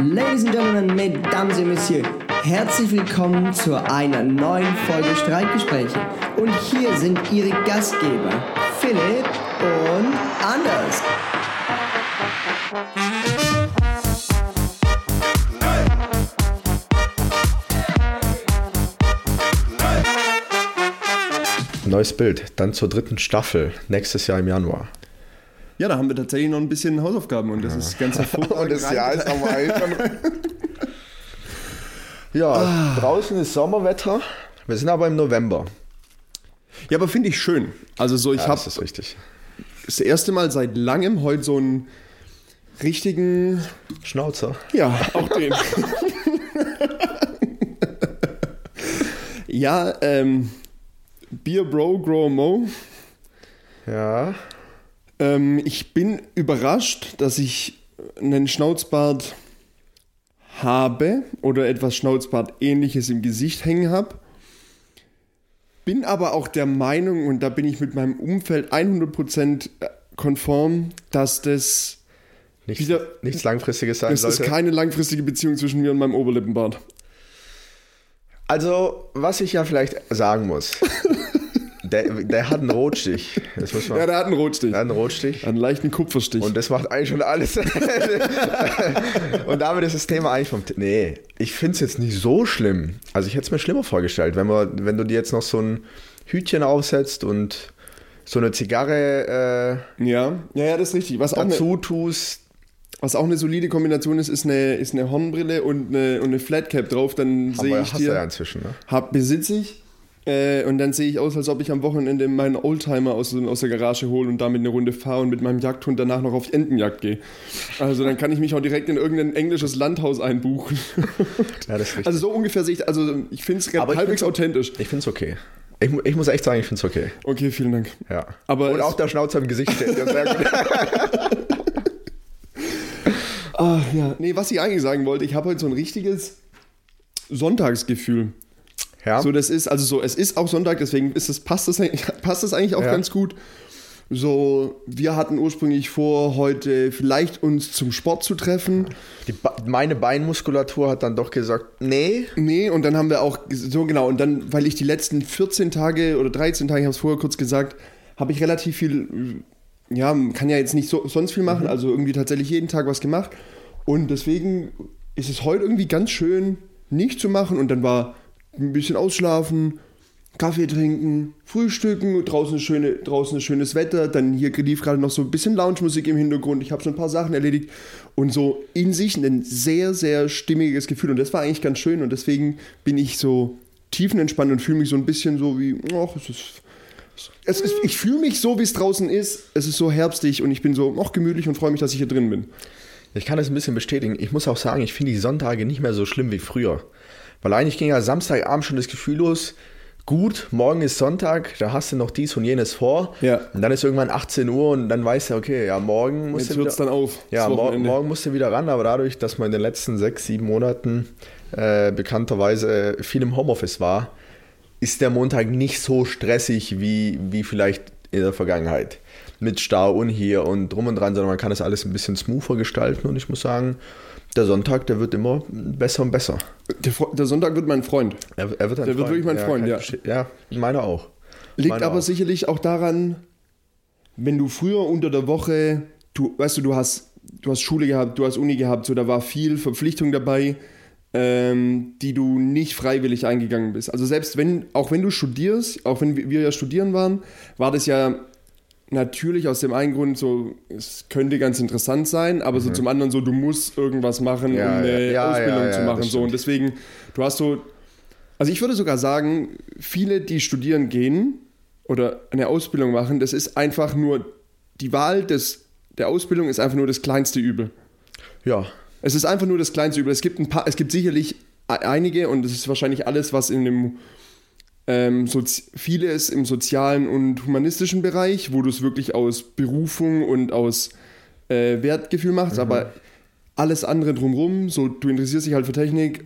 Ladies and Gentlemen, Mesdames et Messieurs, herzlich willkommen zu einer neuen Folge Streitgespräche. Und hier sind Ihre Gastgeber, Philipp und Anders. Neues Bild, dann zur dritten Staffel, nächstes Jahr im Januar. Ja, da haben wir tatsächlich noch ein bisschen Hausaufgaben und das ist ganz hervorragend. Und das Jahr ist eigentlich schon. Ja, draußen ist Sommerwetter. Wir sind aber im November. Ja, aber finde ich schön. Also so, ich Ja, habe das ist richtig. das erste Mal seit langem heute so einen richtigen, Schnauzer. ja, auch den. ja, ähm, Beer Bro Grow Mo. Ja. Ähm, ich bin überrascht, dass ich einen Schnauzbart habe oder etwas Schnauzbart-ähnliches im Gesicht hängen habe. Bin aber auch der Meinung, und da bin ich mit meinem Umfeld 100% konform, dass das, Nichts, Wieder- nichts Langfristiges sein das ist sollte. keine langfristige Beziehung zwischen mir und meinem Oberlippenbart. Also, was ich ja vielleicht sagen muss. der, der hat einen Rotstich. Man, Ja, der hat einen Rotstich. der hat einen Rotstich. Einen leichten Kupferstich. Und das macht eigentlich schon alles. und damit ist das Thema eigentlich vom. T nee, ich finde es jetzt nicht so schlimm. Also, ich hätte es mir schlimmer vorgestellt, wenn, man, wenn du dir jetzt noch so ein Hütchen aufsetzt und so eine Zigarre ja, ja, ja, das ist richtig. Was äh, auch, eine, dazu tust. was auch eine solide Kombination ist, ist eine, ist eine Hornbrille und eine, und eine Flatcap drauf. Dann sehe ich hast du dir. ja inzwischen, ne? hab, besitze ich. Äh, und dann sehe ich aus, als ob ich am Wochenende meinen Oldtimer aus, aus der Garage hole und damit eine Runde fahre und mit meinem Jagdhund danach noch auf Entenjagd gehe. Also dann kann ich mich auch direkt in irgendein englisches Landhaus einbuchen. Ja. Also so ungefähr sehe ich, also ich finde es halbwegs authentisch. ich finde es okay. Ich, ich muss echt sagen, ich finde es okay. Okay, vielen Dank. Ja. Aber und auch der Schnauzer im Gesicht steht. Ja, sehr gut. Ah, ja. Nee, was ich eigentlich sagen wollte, ich habe heute so ein richtiges Sonntagsgefühl. Ja. So, das ist, also so, es ist auch Sonntag, deswegen ist es, passt, das, eigentlich- passt das eigentlich auch Ja. ganz gut. So, wir hatten ursprünglich vor, heute vielleicht uns zum Sport zu treffen. Ba- meine Beinmuskulatur hat dann doch gesagt, nee, Nee, und dann haben wir auch, so genau, und dann, weil ich die letzten 14 Tage oder 13 Tage, ich habe es vorher kurz gesagt, habe ich relativ viel, ja, kann ja jetzt nicht so, sonst viel machen, also irgendwie tatsächlich jeden Tag was gemacht. Und deswegen ist es heute irgendwie ganz schön, nicht zu machen. Und dann war ein bisschen ausschlafen, Kaffee trinken, frühstücken, draußen, schöne, draußen schönes Wetter, dann hier lief gerade noch so ein bisschen Lounge-Musik im Hintergrund, ich habe schon ein paar Sachen erledigt und so in sich ein sehr, sehr stimmiges Gefühl und das war eigentlich ganz schön und deswegen bin ich so tiefenentspannt und fühle mich so ein bisschen so wie, ach, es ist, es ist ich fühle mich so, wie es draußen ist, es ist so herbstig und ich bin so noch gemütlich und freue mich, dass ich hier drin bin. Ich kann das ein bisschen bestätigen. Ich muss auch sagen, ich finde die Sonntage nicht mehr so schlimm wie früher. Weil eigentlich ging ja Samstagabend schon das Gefühl los, gut, morgen ist Sonntag, da hast du noch dies und jenes vor. Ja. Und dann ist irgendwann 18 Uhr und dann weißt du, okay, ja, morgen musst Jetzt du wieder, dann auf. ja, mor morgen musst du wieder ran, aber dadurch, dass man in den letzten sechs, sieben Monaten äh, bekannterweise viel im Homeoffice war, ist der Montag nicht so stressig wie, wie vielleicht in der Vergangenheit. Mit Stau und hier und drum und dran, sondern man kann das alles ein bisschen smoother gestalten und ich muss sagen, der Sonntag, der wird immer besser und besser. Der, der Sonntag wird mein Freund. Er, er wird, ein Der wird wirklich mein Freund, ja. ich verstehen. Ja, meiner auch. Liegt Meine aber auch. sicherlich auch daran, wenn du früher unter der Woche, du, weißt du, du hast, du hast Schule gehabt, du hast Uni gehabt, so da war viel Verpflichtung dabei, ähm, die du nicht freiwillig eingegangen bist. Also selbst wenn, auch wenn du studierst, auch wenn wir ja studieren waren, war das ja natürlich aus dem einen Grund so, es könnte ganz interessant sein, aber so zum anderen so, du musst irgendwas machen, Mhm. Ja, um eine ja, Ausbildung ja, zu machen. So. Und deswegen, du hast so, also ich würde sogar sagen, viele, die studieren gehen oder eine Ausbildung machen, das ist einfach nur, die Wahl des, der Ausbildung ist einfach nur das kleinste Übel. Ja, Es ist einfach nur das kleinste Übel. Es gibt ein paar, es gibt sicherlich e- einige und das ist wahrscheinlich alles, was in dem ähm, Sozi vieles im sozialen und humanistischen Bereich, wo du es wirklich aus Berufung und aus äh, Wertgefühl machst, aber alles andere drumrum, so du interessierst dich halt für Technik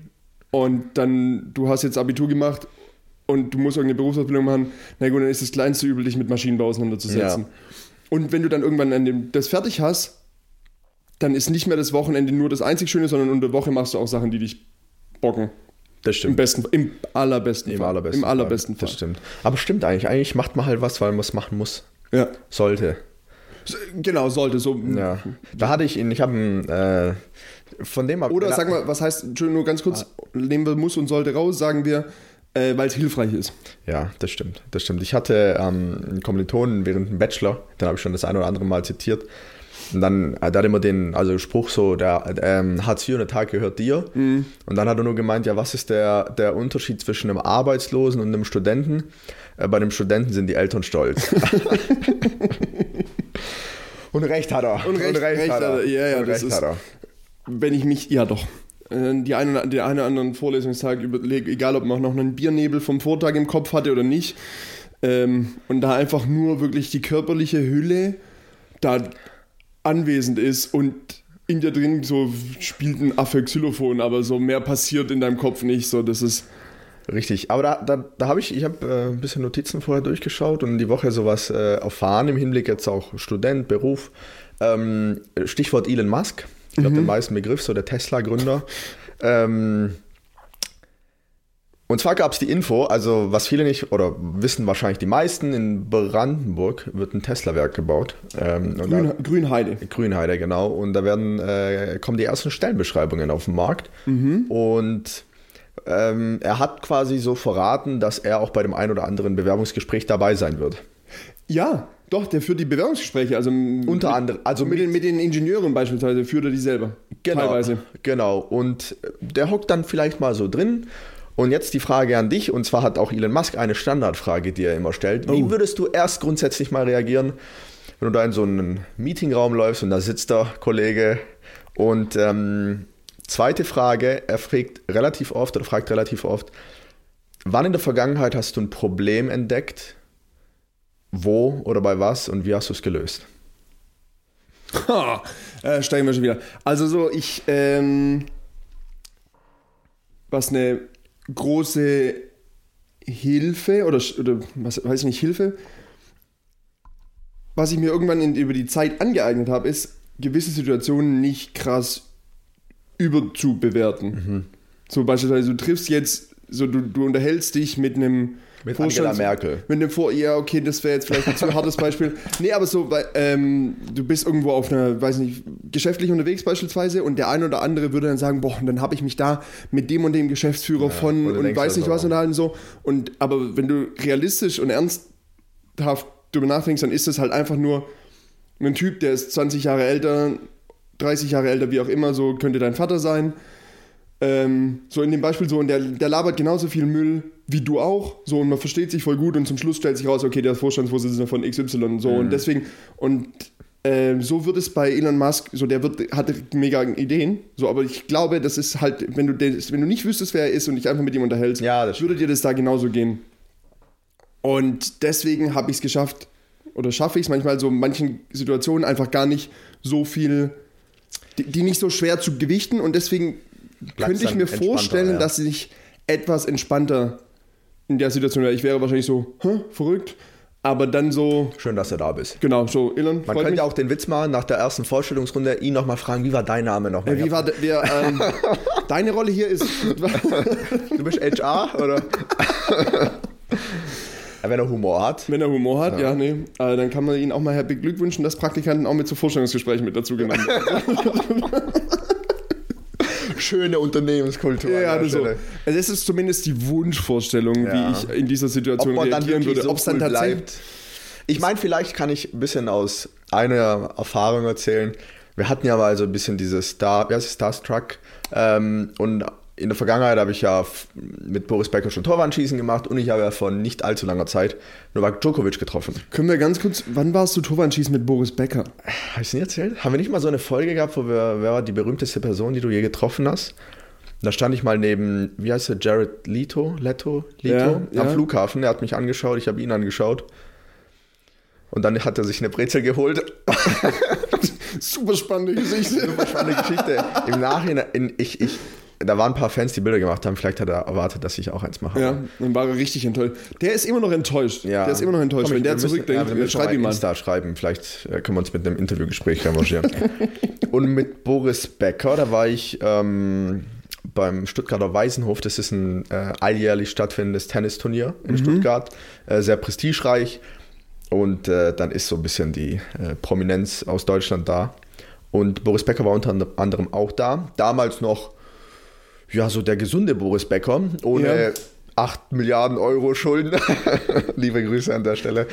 und dann du hast jetzt Abitur gemacht und du musst irgendeine Berufsausbildung machen, na gut, dann ist das kleinste Übel, dich mit Maschinenbau auseinanderzusetzen. Ja. Und wenn du dann irgendwann an dem, das fertig hast, dann ist nicht mehr das Wochenende nur das einzig Schöne, sondern unter der Woche machst du auch Sachen, die dich bocken. Das Im stimmt. besten, im allerbesten Im Fall. allerbesten, Im allerbesten Fall. Fall. Das stimmt. Aber stimmt eigentlich. Eigentlich macht man halt was, weil man es machen muss. Ja. Sollte. Genau, sollte so. Ja. Da hatte ich ihn, ich habe einen, äh, von dem hab- Oder sag mal, was heißt, Entschuldigung, nur ganz kurz, nehmen wir muss und sollte raus, sagen wir, äh, weil es hilfreich ist. Ja, das stimmt. Das stimmt. Ich hatte ähm, einen Kommilitonen während dem Bachelor, den habe ich schon das ein oder andere Mal zitiert. Und dann hat immer den also Spruch so, der ähm, Hartz IV und der Tag gehört dir. Und dann hat er nur gemeint, ja, was ist der, der Unterschied zwischen einem Arbeitslosen und einem Studenten? Äh, bei dem Studenten sind die Eltern stolz. und recht hat er. Und recht- recht hat er. Ja, ja, und das recht ist- hat er. Wenn ich mich, ja doch, äh, die eine, den einen oder anderen Vorlesungstag überlege, egal ob man noch einen Biernebel vom Vortag im Kopf hatte oder nicht, ähm, und da einfach nur wirklich die körperliche Hülle da anwesend ist und in dir drin so spielt ein Affe Xylophon, aber so mehr passiert in deinem Kopf nicht, so das ist, Richtig, aber da, da, da habe ich, ich habe äh, ein bisschen Notizen vorher durchgeschaut und die Woche sowas äh, erfahren im Hinblick jetzt auch Student, Beruf. Ähm, Stichwort Elon Musk, ich glaube, den meisten Begriff, so der Tesla-Gründer. Ähm, und zwar gab es die Info, also was viele nicht, oder wissen wahrscheinlich die meisten, in Brandenburg wird ein Tesla-Werk gebaut. Ähm, und da- Grün, Grünheide. Grünheide, genau. Und da werden, äh, kommen die ersten Stellenbeschreibungen auf den Markt. Und ähm, er hat quasi so verraten, dass er auch bei dem ein oder anderen Bewerbungsgespräch dabei sein wird. Ja, doch, der führt die Bewerbungsgespräche, also Unter anderem, also mit den, mit den Ingenieuren beispielsweise führt er die selber. Genau, Teilweise. Genau. Und der hockt dann vielleicht mal so drin. Und jetzt die Frage an dich, und zwar hat auch Elon Musk eine Standardfrage, die er immer stellt. Wie Oh. würdest du erst grundsätzlich mal reagieren, wenn du da in so einen Meetingraum läufst und da sitzt der Kollege? Und ähm, zweite Frage, er fragt relativ oft oder fragt relativ oft, wann in der Vergangenheit hast du ein Problem entdeckt? Wo oder bei was und wie hast du es gelöst? Ha, äh, steigen wir schon wieder. Also so, ich, ähm, was eine große Hilfe oder, oder was weiß ich nicht, Hilfe, was ich mir irgendwann in, über die Zeit angeeignet habe, ist, gewisse Situationen nicht krass überzubewerten. So beispielsweise, du triffst jetzt, so du, du unterhältst dich mit einem Mit Angela Merkel. mit dem Vor, ja, okay, das wäre jetzt vielleicht ein zu hartes Beispiel. Nee, aber so, weil, ähm, du bist irgendwo auf einer, weiß nicht, geschäftlich unterwegs beispielsweise und der eine oder andere würde dann sagen, boah, und dann habe ich mich da mit dem und dem Geschäftsführer von und weiß nicht was auch. und halt so. Und aber wenn du realistisch und ernsthaft darüber nachdenkst, dann ist das halt einfach nur ein Typ, der ist 20 Jahre älter, 30 Jahre älter, wie auch immer, so könnte dein Vater sein. Ähm, so in dem Beispiel so, und der, der labert genauso viel Müll wie du auch, so und man versteht sich voll gut und zum Schluss stellt sich raus, okay, der ist Vorstandsvorsitzender von XY, so und deswegen, und ähm, so wird es bei Elon Musk, so der wird, hat mega Ideen, so, aber ich glaube, das ist halt, wenn du, wenn du nicht wüsstest, wer er ist und dich einfach mit ihm unterhältst, Ja, würde dir das da genauso gehen. Und deswegen habe ich es geschafft, oder schaffe ich es manchmal so in manchen Situationen einfach gar nicht so viel, die, die nicht so schwer zu gewichten und deswegen könnte ich mir vorstellen, ja. dass ich etwas entspannter in der Situation wäre. Ich wäre wahrscheinlich so, Hä, verrückt, aber dann so, Schön, dass du da bist. genau, so, Elon, Man könnte mich. auch den Witz machen, nach der ersten Vorstellungsrunde ihn nochmal fragen, wie war dein Name nochmal? Äh, wie war de- der, ähm, deine Rolle hier ist, du bist HR oder? ja, wenn er Humor hat. wenn er Humor hat, ja, nee, äh, dann kann man ihn auch mal beglückwünschen, dass Praktikanten auch mit zu Vorstellungsgesprächen mit dazu genommen werden. Schöne Unternehmenskultur. Ja, an der das so. Stelle. Also das ist zumindest die Wunschvorstellung, Ja. wie ich in dieser Situation Ob man dann reagieren wirklich würde. Ob es dann cool tatsächlich. bleibt. Ich meine, vielleicht kann ich ein bisschen aus einer Erfahrung erzählen. Wir hatten ja mal so ein bisschen dieses Star, wie heißt es, Starstruck. Ähm, und in der Vergangenheit habe ich ja mit Boris Becker schon Torwandschießen gemacht und ich habe ja vor nicht allzu langer Zeit Novak Djokovic getroffen. Können wir ganz kurz, wann warst du Torwandschießen mit Boris Becker? Habe ich es nie erzählt? Haben wir nicht mal so eine Folge gehabt, wo wir, wer war die berühmteste Person, die du je getroffen hast? Da stand ich mal neben, wie heißt er, Jared Leto, Leto, Leto, Ja, am ja. Flughafen. Er hat mich angeschaut, ich habe ihn angeschaut. Und dann hat er sich eine Brezel geholt. Super spannende Geschichte. Super spannende Geschichte. Im Nachhinein, in, ich, ich, da waren ein paar Fans, die Bilder gemacht haben. Vielleicht hat er erwartet, dass ich auch eins mache. Ja, dann war er richtig enttäuscht. Der ist immer noch enttäuscht. Ja. Der ist immer noch enttäuscht. Komm, Wenn der wir müssen- zurückdenkt, ja, schreib ihm mal. Insta schreiben. Vielleicht äh, können wir uns mit einem Interviewgespräch revanchieren. Und mit Boris Becker, da war ich ähm, beim Stuttgarter Waisenhof. Das ist ein äh, alljährlich stattfindendes Tennisturnier in Mhm. Stuttgart. Äh, sehr prestigereich. Und äh, dann ist so ein bisschen die äh, Prominenz aus Deutschland da. Und Boris Becker war unter anderem auch da. Damals noch, ja, so der gesunde Boris Becker, ohne Ja. 8 Milliarden Euro Schulden. Liebe Grüße an der Stelle.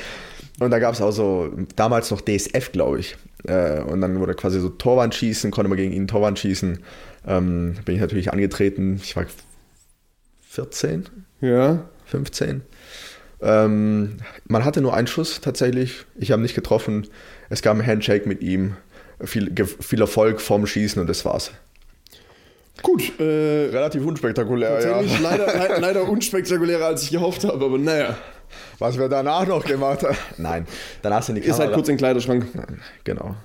Und da gab es auch so, damals noch DSF, glaube ich. Äh, und dann wurde quasi so Torwand schießen, konnte man gegen ihn Torwand schießen. Ähm, bin ich natürlich angetreten. Ich war 14, Ja. 15. Ähm, man hatte nur einen Schuss tatsächlich. Ich habe nicht getroffen. Es gab ein Handshake mit ihm. Viel, viel Erfolg vom Schießen und das war's. Gut, äh, Relativ unspektakulär, tatsächlich leider, le- leider unspektakulärer, als ich gehofft habe, aber naja. Was wir danach noch gemacht haben. Nein, danach sind die Ihr seid Kamera- kurz in den Kleiderschrank. Genau.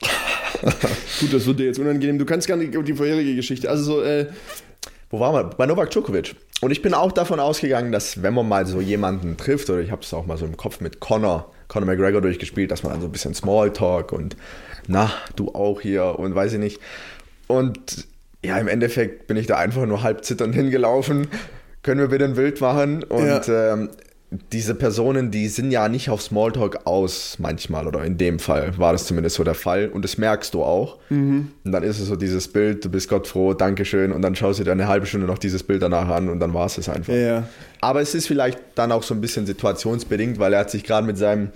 Gut, das wird dir jetzt unangenehm. Du kannst gar nicht über die vorherige Geschichte. Also so, äh, Wo waren wir? Bei Novak Djokovic. Und ich bin auch davon ausgegangen, dass wenn man mal so jemanden trifft, oder ich habe es auch mal so im Kopf mit Conor, Conor McGregor durchgespielt, dass man dann so ein bisschen Smalltalk und na, du auch hier und weiß ich nicht. Und ja, im Endeffekt bin ich da einfach nur halb zitternd hingelaufen. Können wir bitte ein Bild machen? Und ähm, diese Personen, die sind ja nicht auf Smalltalk aus manchmal, oder in dem Fall war das zumindest so der Fall. Und das merkst du auch. Und dann ist es so dieses Bild, du bist Gott froh, Dankeschön. Und dann schaust du dir eine halbe Stunde noch dieses Bild danach an und dann war es es einfach. ja, ja. Aber es ist vielleicht dann auch so ein bisschen situationsbedingt, weil er hat sich gerade mit seinem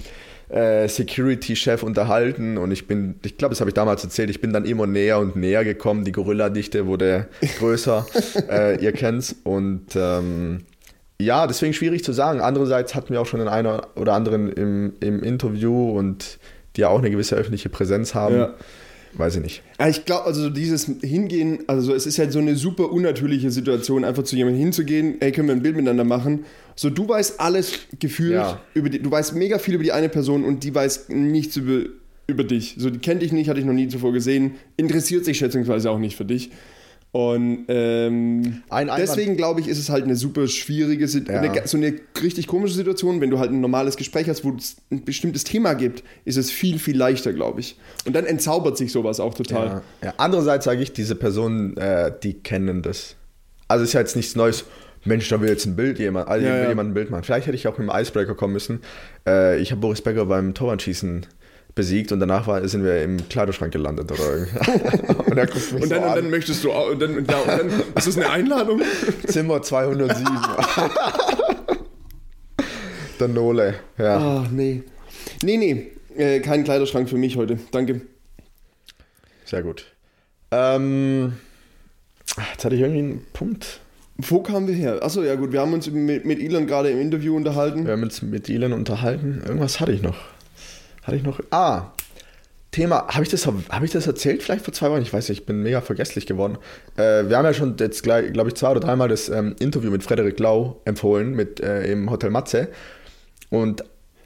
äh, Security-Chef unterhalten und ich bin, ich glaube, das habe ich damals erzählt, ich bin dann immer näher und näher gekommen. Die Gorilla-Dichte wurde größer, äh, ihr kennt's. Und ähm, ja, deswegen schwierig zu sagen. Andererseits hatten wir auch schon den einen oder anderen im, im Interview und die ja auch eine gewisse öffentliche Präsenz haben. Ja. Weiß ich nicht. Ja, ich glaube, also so dieses Hingehen, also es ist halt so eine super unnatürliche Situation, einfach zu jemandem hinzugehen, ey, können wir ein Bild miteinander machen. So, du weißt alles gefühlt Ja. über die, du weißt mega viel über die eine Person und die weiß nichts über, über dich. So, die kennt dich nicht, hatte ich noch nie zuvor gesehen, interessiert sich schätzungsweise auch nicht für dich. Und ähm, Ein deswegen glaube ich, ist es halt eine super schwierige, Ja. eine, so eine richtig komische Situation. Wenn du halt ein normales Gespräch hast, wo es ein bestimmtes Thema gibt, ist es viel, viel leichter, glaube ich. Und dann entzaubert sich sowas auch total. Ja. Ja. Andererseits sage ich, diese Personen, äh, die kennen das. Also ist ja jetzt nichts Neues. Mensch, da will jetzt ein Bild jemand, also will jemand ein Bild machen. Vielleicht hätte ich auch mit dem Icebreaker kommen müssen. Äh, ich habe Boris Becker beim Torwandschießen besiegt und danach war, sind wir im Kleiderschrank gelandet oder irgendwie. und er guckt mich Und dann, so und dann an. möchtest du auch, und dann, und dann ist das eine Einladung? Zimmer 207. Der Nole, ja. Ach, nee. Nee, nee, äh, kein Kleiderschrank für mich heute. Danke. Sehr gut. Ähm, jetzt hatte ich irgendwie einen Punkt. Wo kamen wir her? Achso, ja gut, wir haben uns mit, mit Elon gerade im Interview unterhalten. Wir haben uns mit Elon unterhalten. Irgendwas hatte ich noch. Hatte ich noch. Ah, Thema. Habe ich, das- hab ich das erzählt? Vielleicht vor zwei Wochen? Ich weiß nicht, ich bin mega vergesslich geworden. Äh, wir haben ja schon jetzt, glaube ich, zwei oder dreimal das ähm, Interview mit Frederik Lau empfohlen mit, äh, im Hotel Matze. Und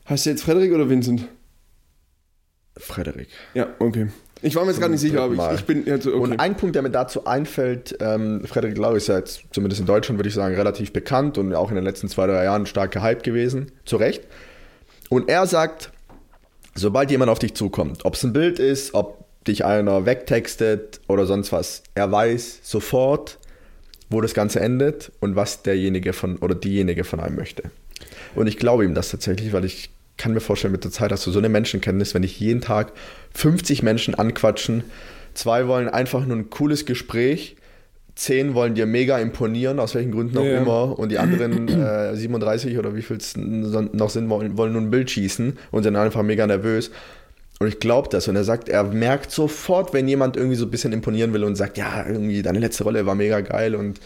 Heißt du jetzt Frederik oder Vincent? Frederik. Ja, okay. Ich war mir jetzt gar nicht sicher, aber ich, ich bin jetzt okay. Und ein Punkt, der mir dazu einfällt, ähm, Frederik Lau ist ja jetzt zumindest in Deutschland, würde ich sagen, relativ bekannt und auch in den letzten zwei, drei Jahren stark gehypt gewesen. Zu Recht. Und er sagt, sobald jemand auf dich zukommt, ob es ein Bild ist, ob dich einer wegtextet oder sonst was, er weiß sofort, wo das Ganze endet und was derjenige von oder diejenige von einem möchte. Und ich glaube ihm das tatsächlich, weil ich kann mir vorstellen, mit der Zeit hast du so eine Menschenkenntnis, wenn dich jeden Tag 50 Menschen anquatschen, zwei wollen einfach nur ein cooles Gespräch, zehn wollen dir mega imponieren, aus welchen Gründen auch Ja. immer, und die anderen äh, 37 oder wie viel es noch sind, wollen, wollen nur ein Bild schießen und sind einfach mega nervös. Und ich glaube das. Und er sagt, er merkt sofort, wenn jemand irgendwie so ein bisschen imponieren will und sagt, ja, irgendwie deine letzte Rolle war mega geil und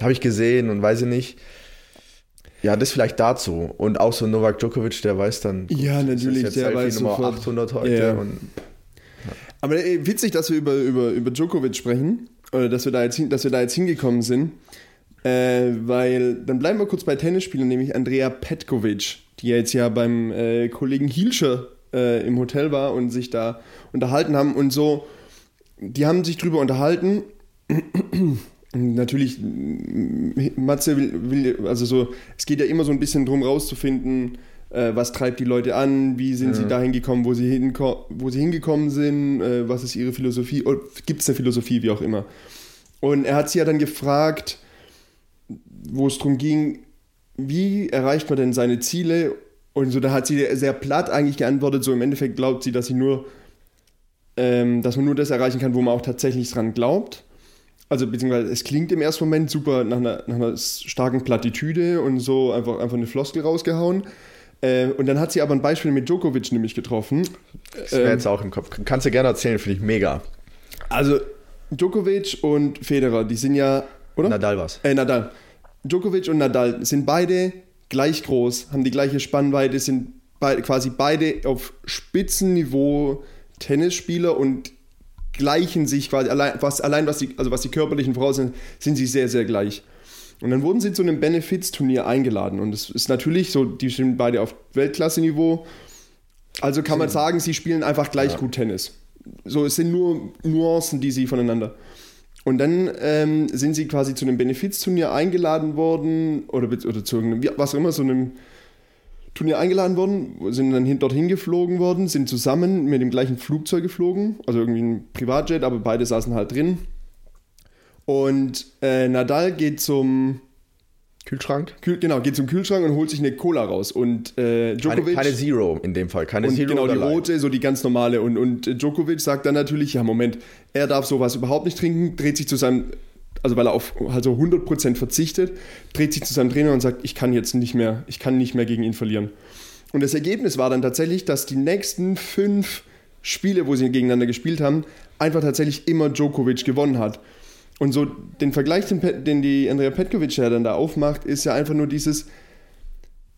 habe ich gesehen und weiß ich nicht. Ja, das vielleicht dazu. Und auch so Novak Djokovic, der weiß dann. Ja, natürlich, der Selfie weiß Nummer sofort. 800 heute. Ja. Und Aber ey, witzig, dass wir über, über, über Djokovic sprechen, oder dass wir da jetzt, hin, dass wir da jetzt hingekommen sind, äh, weil dann bleiben wir kurz bei Tennisspielern, nämlich Andrea Petkovic, die jetzt ja beim äh, Kollegen Hielscher äh, im Hotel war und sich da unterhalten haben und so, die haben sich drüber unterhalten, natürlich, Matze will, will, also so, es geht ja immer so ein bisschen drum rauszufinden, äh, was treibt die Leute an, wie sind sie dahin gekommen, wo sie, hinko wo sie hingekommen sind, äh, was ist ihre Philosophie, gibt es eine Philosophie, wie auch immer. Und er hat sie ja dann gefragt, wo es darum ging, wie erreicht man denn seine Ziele? Und so, da hat sie sehr platt eigentlich geantwortet, so im Endeffekt glaubt sie, dass sie nur, ähm, dass man nur das erreichen kann, wo man auch tatsächlich dran glaubt. Also beziehungsweise es klingt im ersten Moment super nach einer, nach einer starken Plattitüde und so einfach, einfach eine Floskel rausgehauen. Äh, und dann hat sie aber ein Beispiel mit Djokovic nämlich getroffen. Das wäre jetzt auch im Kopf. Kannst du gerne erzählen, finde ich mega. Also Djokovic und Federer, die sind ja, oder? Nadal was. Äh, Nadal. Djokovic und Nadal sind beide gleich groß, haben die gleiche Spannweite, sind be quasi beide auf Spitzenniveau Tennisspieler und gleichen sich quasi allein was, allein was die, also was die körperlichen Voraussetzungen sind, sie sehr, sehr gleich. Und dann wurden sie zu einem Benefits-Turnier eingeladen. Und es ist natürlich so, die sind beide auf Weltklasse-Niveau. Also kann man sagen, sie spielen einfach gleich gut Tennis. So, es sind nur Nuancen, die sie voneinander. Und dann ähm, sind sie quasi zu einem Benefizturnier eingeladen worden oder, oder zu irgendeinem, wie- was auch immer, so einem Turnier eingeladen worden, sind dann hin, dorthin geflogen worden, sind zusammen mit dem gleichen Flugzeug geflogen, also irgendwie ein Privatjet, aber beide saßen halt drin. Und äh, Nadal geht zum Kühlschrank? Kühl, genau, geht zum Kühlschrank und holt sich eine Cola raus. Und äh, Keine, Djokovic keine Zero in dem Fall. Keine und Zero genau die rote, so die ganz normale. Und, und Djokovic sagt dann natürlich, ja Moment, er darf sowas überhaupt nicht trinken, dreht sich zu seinem, also weil er auf halt so 100% verzichtet, dreht sich zu seinem Trainer und sagt, ich kann jetzt nicht mehr, ich kann nicht mehr gegen ihn verlieren. Und das Ergebnis war dann tatsächlich, dass die nächsten fünf Spiele, wo sie gegeneinander gespielt haben, einfach tatsächlich immer Djokovic gewonnen hat. Und so den Vergleich, den, den die Andrea Petkovic ja dann da aufmacht, ist ja einfach nur dieses,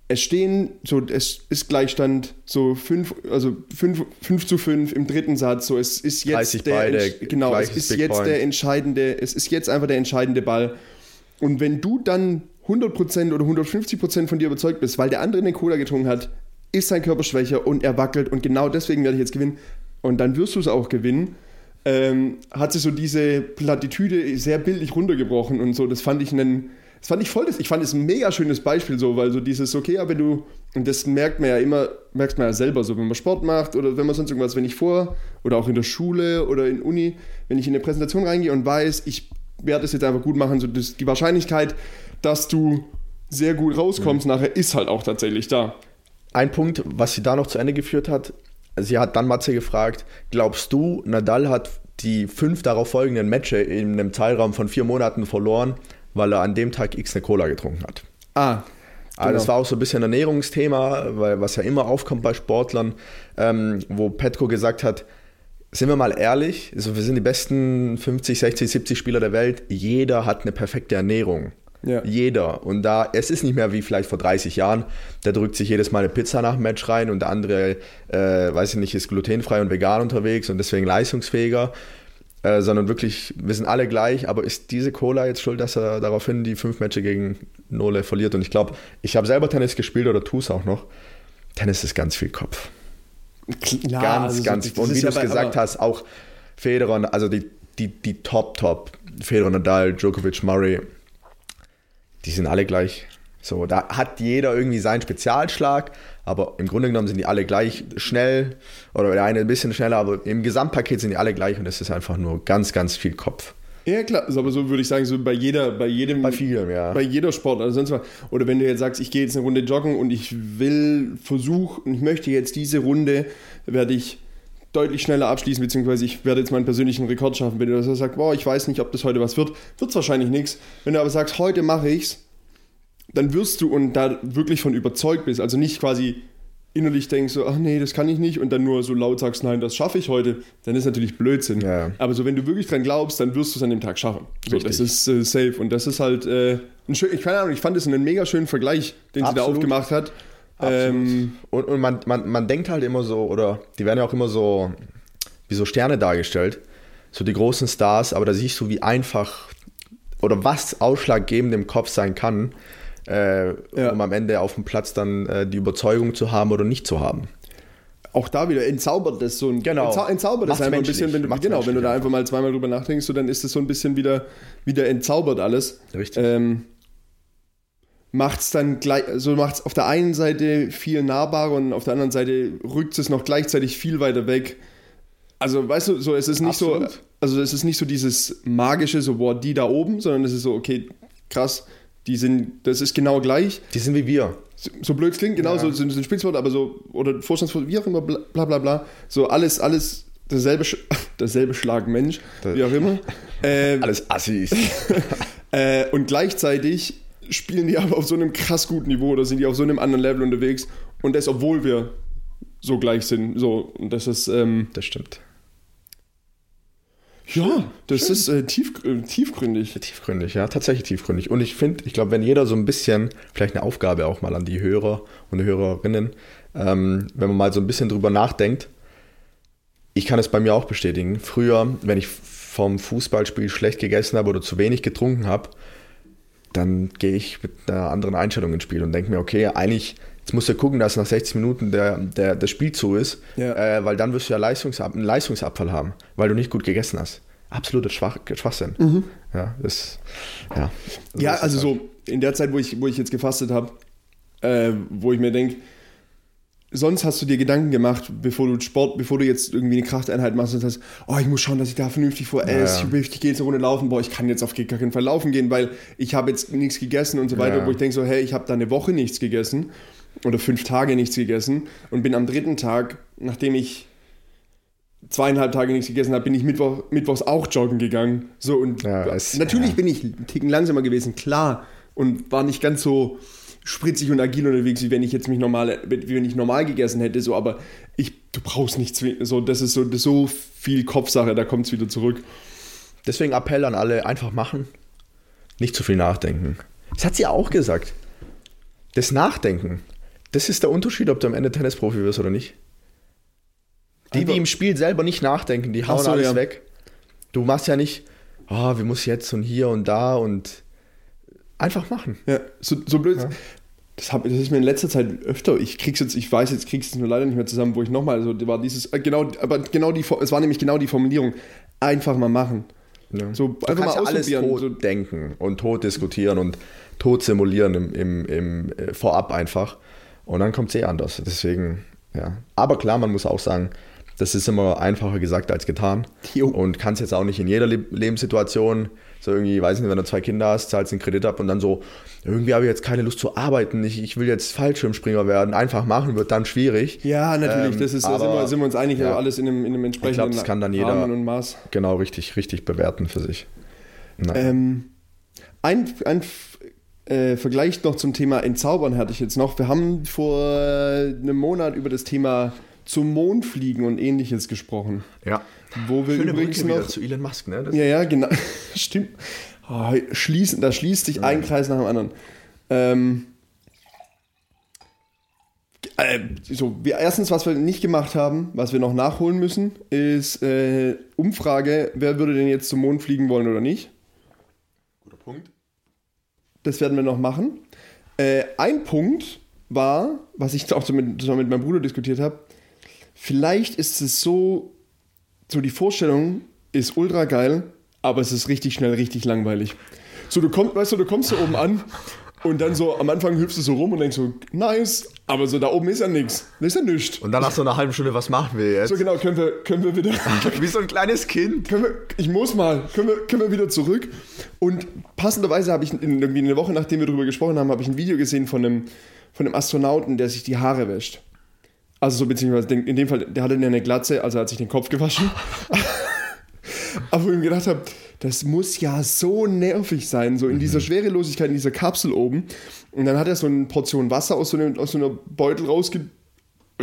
es stehen, so, es ist Gleichstand, so 5, also 5, 5 zu 5 im dritten Satz, so, es ist jetzt 30 der, beide, entsch- genau, es ist Big jetzt Point. der entscheidende, es ist jetzt einfach der entscheidende Ball. Und wenn du dann 100% oder 150% von dir überzeugt bist, weil der andere eine Cola getrunken hat, ist sein Körper schwächer und er wackelt und genau deswegen werde ich jetzt gewinnen und dann wirst du es auch gewinnen, ähm, hat sich so diese Plattitüde sehr bildlich runtergebrochen und so, das fand ich einen, das fand ich voll, das, ich fand es ein mega schönes Beispiel so, weil so dieses, okay, aber du, und das merkt man ja immer, merkt man ja selber so, wenn man Sport macht oder wenn man sonst irgendwas, wenn ich vor, oder auch in der Schule oder in Uni, wenn ich in eine Präsentation reingehe und weiß, ich werde es jetzt einfach gut machen, so das, die Wahrscheinlichkeit, dass du sehr gut rauskommst nachher, ist halt auch tatsächlich da. Ein Punkt, was sie da noch zu Ende geführt hat, sie hat dann Matze gefragt, glaubst du, Nadal hat die fünf darauf folgenden Matches in einem Zeitraum von vier Monaten verloren, weil er an dem Tag X eine Cola getrunken hat? Ah, Aber das Genau. war auch so ein bisschen ein Ernährungsthema, weil, was ja immer aufkommt bei Sportlern, ähm, wo Petko gesagt hat, sind wir mal ehrlich, also wir sind die besten 50, 60, 70 Spieler der Welt, jeder hat eine perfekte Ernährung. Ja. Jeder. Und da, es ist nicht mehr wie vielleicht vor 30 Jahren, der drückt sich jedes Mal eine Pizza nach dem Match rein und der andere, äh, weiß ich nicht, ist glutenfrei und vegan unterwegs und deswegen leistungsfähiger. Äh, sondern wirklich, wir sind alle gleich, aber ist diese Cola jetzt schuld, dass er daraufhin die fünf Matches gegen Nole verliert? Und ich glaube, ich habe selber Tennis gespielt oder tue es auch noch. Tennis ist ganz viel Kopf. ja, ganz, also so- ganz. das Und wie du es gesagt hast, auch Federer, also die, die, die Top, Top, Federer, Nadal, Djokovic, Murray, die sind alle gleich. So, da hat jeder irgendwie seinen Spezialschlag, aber im Grunde genommen sind die alle gleich schnell oder der eine ein bisschen schneller, aber im Gesamtpaket sind die alle gleich und es ist einfach nur ganz, ganz viel Kopf. Ja, klar, ist aber so würde ich sagen, so bei jeder, bei jedem. Bei vielem, ja. Bei jeder Sport, also sonst was. Oder wenn du jetzt sagst, ich gehe jetzt eine Runde joggen und ich will versuchen, ich möchte jetzt diese Runde, werde ich deutlich schneller abschließen, beziehungsweise ich werde jetzt meinen persönlichen Rekord schaffen. Wenn du so sagst, boah, ich weiß nicht, ob das heute was wird, wird es wahrscheinlich nichts. Wenn du aber sagst, heute mache ich's, dann wirst du und da wirklich von überzeugt bist, also nicht quasi innerlich denkst so, ach nee, das kann ich nicht und dann nur so laut sagst, nein, das schaffe ich heute, dann ist natürlich Blödsinn. Ja. Aber so, wenn du wirklich dran glaubst, dann wirst du es an dem Tag schaffen. So, das ist äh, safe und das ist halt äh, ein schön, ich keine Ahnung, ich fand es einen mega schönen Vergleich, den sie da Absolut. aufgemacht hat. Ähm, Und, und man, man, man denkt halt immer so, oder die werden ja auch immer so wie so Sterne dargestellt, so die großen Stars, aber da siehst du, wie einfach oder was ausschlaggebend im Kopf sein kann, äh, Ja. um am Ende auf dem Platz dann äh, die Überzeugung zu haben oder nicht zu haben. auch da wieder entzaubert das so ein Genau. entzau entzaubert das einfach ein bisschen, wenn du, Macht's genau, wenn du da einfach mal zweimal drüber nachdenkst, so, dann ist das so ein bisschen wieder, wieder entzaubert alles. Richtig. Ähm, macht's dann gleich, so macht's auf der einen Seite viel nahbarer und auf der anderen Seite rückt es noch gleichzeitig viel weiter weg. Also, weißt du, so es ist nicht Absolut. so, also es ist nicht so dieses magische, so boah, die da oben, sondern es ist so, okay, krass, die sind, das ist genau gleich. Die sind wie wir. So, so blöd es klingt, genau, Ja. so sind ein Spitzwort, aber so, oder Vorstandswort, wie auch immer, bla bla bla, so alles, alles derselbe, derselbe Schlag Mensch, Das- wie auch immer. äh, Alles Assis. äh, und gleichzeitig spielen die aber auf so einem krass guten Niveau oder sind die auf so einem anderen Level unterwegs und das, obwohl wir so gleich sind. So, und das ist, ähm, Das stimmt. ja, das ist äh, tief, äh, tiefgründig. Tiefgründig, ja, tatsächlich tiefgründig. Und ich finde, ich glaube, wenn jeder so ein bisschen, vielleicht eine Aufgabe auch mal an die Hörer und Hörerinnen, ähm, wenn man mal so ein bisschen drüber nachdenkt, ich kann es bei mir auch bestätigen. Früher, wenn ich vom Fußballspiel schlecht gegessen habe oder zu wenig getrunken habe, dann gehe ich mit einer anderen Einstellung ins Spiel und denke mir, okay, eigentlich, jetzt musst du gucken, dass nach 60 Minuten der, der, das Spiel zu ist, Ja. äh, weil dann wirst du ja Leistungsab einen Leistungsabfall haben, weil du nicht gut gegessen hast. Absoluter Schwach Schwachsinn. Ja, das, ja, Mhm. Ja, das ist also halt- so in der Zeit, wo ich, wo ich jetzt gefastet habe, äh, wo ich mir denke, sonst hast du dir Gedanken gemacht, bevor du Sport, bevor du jetzt irgendwie eine Krafteinheit machst und sagst, oh, ich muss schauen, dass ich da vernünftig vor esse, Ja. ich, ich gehe jetzt eine Runde laufen, boah, ich kann jetzt auf gar keinen Fall laufen gehen, weil ich habe jetzt nichts gegessen und so weiter, Ja. wo ich denke so, hey, ich habe da eine Woche nichts gegessen oder fünf Tage nichts gegessen und bin am dritten Tag, nachdem ich zweieinhalb Tage nichts gegessen habe, bin ich Mittwoch, mittwochs auch joggen gegangen. So und Ja, es- natürlich bin ich einen Ticken langsamer gewesen, klar. Und war nicht ganz so spritzig und agil unterwegs, wie wenn ich jetzt mich normal, wie wenn ich normal gegessen hätte. So, aber ich, du brauchst nichts, so, das ist so, das ist so viel Kopfsache, da kommt es wieder zurück. Deswegen Appell an alle, einfach machen, nicht zu viel nachdenken. Das hat sie auch gesagt. Das Nachdenken, das ist der Unterschied, ob du am Ende Tennisprofi wirst oder nicht. Die, Einfach- die im Spiel selber nicht nachdenken, die hauen so, alles ja. weg. Du machst ja nicht, ah, wie muss jetzt und hier und da und einfach machen. Ja, so, so blöd. Das, hab, das ist mir in letzter Zeit öfter. Ich krieg's jetzt, ich weiß jetzt, krieg's nur leider nicht mehr zusammen, wo ich nochmal, also war dieses, äh, genau, aber genau die, es war nämlich genau die Formulierung. Einfach mal machen. Ja. So du einfach kannst mal ja alles ausprobieren. tot So, denken und tot diskutieren und tot simulieren im, im, im, äh, vorab einfach. Und dann kommt es eh anders. Deswegen, ja. Aber klar, man muss auch sagen, das ist immer einfacher gesagt als getan. Jo. Und kannst jetzt auch nicht in jeder Le Lebenssituation, so irgendwie, weiß nicht, wenn du zwei Kinder hast, zahlst einen Kredit ab und dann so, irgendwie habe ich jetzt keine Lust zu arbeiten, ich, ich will jetzt Fallschirmspringer werden, einfach machen, wird dann schwierig. ja, natürlich, Ähm, das ist, da sind, aber- wir, sind wir uns einig, ja. aber alles in einem, in einem entsprechenden das kann dann jeder- Rahmen und Maß. Genau, richtig, richtig bewerten für sich. Ähm, ein ein äh, Vergleich noch zum Thema Entzaubern hatte ich jetzt noch. Wir haben vor einem Monat über das Thema zum Mond fliegen und ähnliches gesprochen. ja. Wo wir Schöne übrigens Brücke wieder noch. zu Elon Musk, ne? Das Ja, ja, genau. Stimmt. Oh, schließen, da schließt sich ein Kreis nach dem anderen. Ähm, äh, so, wir, erstens, was wir nicht gemacht haben, was wir noch nachholen müssen, ist äh, Umfrage, wer würde denn jetzt zum Mond fliegen wollen oder nicht. Guter Punkt. Das werden wir noch machen. Äh, ein Punkt war, was ich auch so mit, zusammen mit meinem Bruder diskutiert habe, vielleicht ist es so, so die Vorstellung ist ultra geil, aber es ist richtig schnell richtig langweilig. So, du kommst, weißt du, du kommst so oben an und dann so am Anfang hüpfst du so rum und denkst so, nice, aber so da oben ist ja nichts. Da ist ja nichts. Und dann nach so einer halben Stunde, was machen wir jetzt? So genau, können wir, können wir wieder. Wie so ein kleines Kind. können wir, ich muss mal, können wir, können wir wieder zurück? Und passenderweise habe ich in, irgendwie eine Woche, nachdem wir darüber gesprochen haben, habe ich ein Video gesehen von einem, von einem Astronauten, der sich die Haare wäscht. Also so beziehungsweise in dem Fall, der hatte eine Glatze, also er hat sich den Kopf gewaschen. Aber wo ich mir gedacht habe, das muss ja so nervig sein, so in dieser Schwerelosigkeit, in dieser Kapsel oben. Und dann hat er so eine Portion Wasser aus so einem, aus so einer Beutel rausge,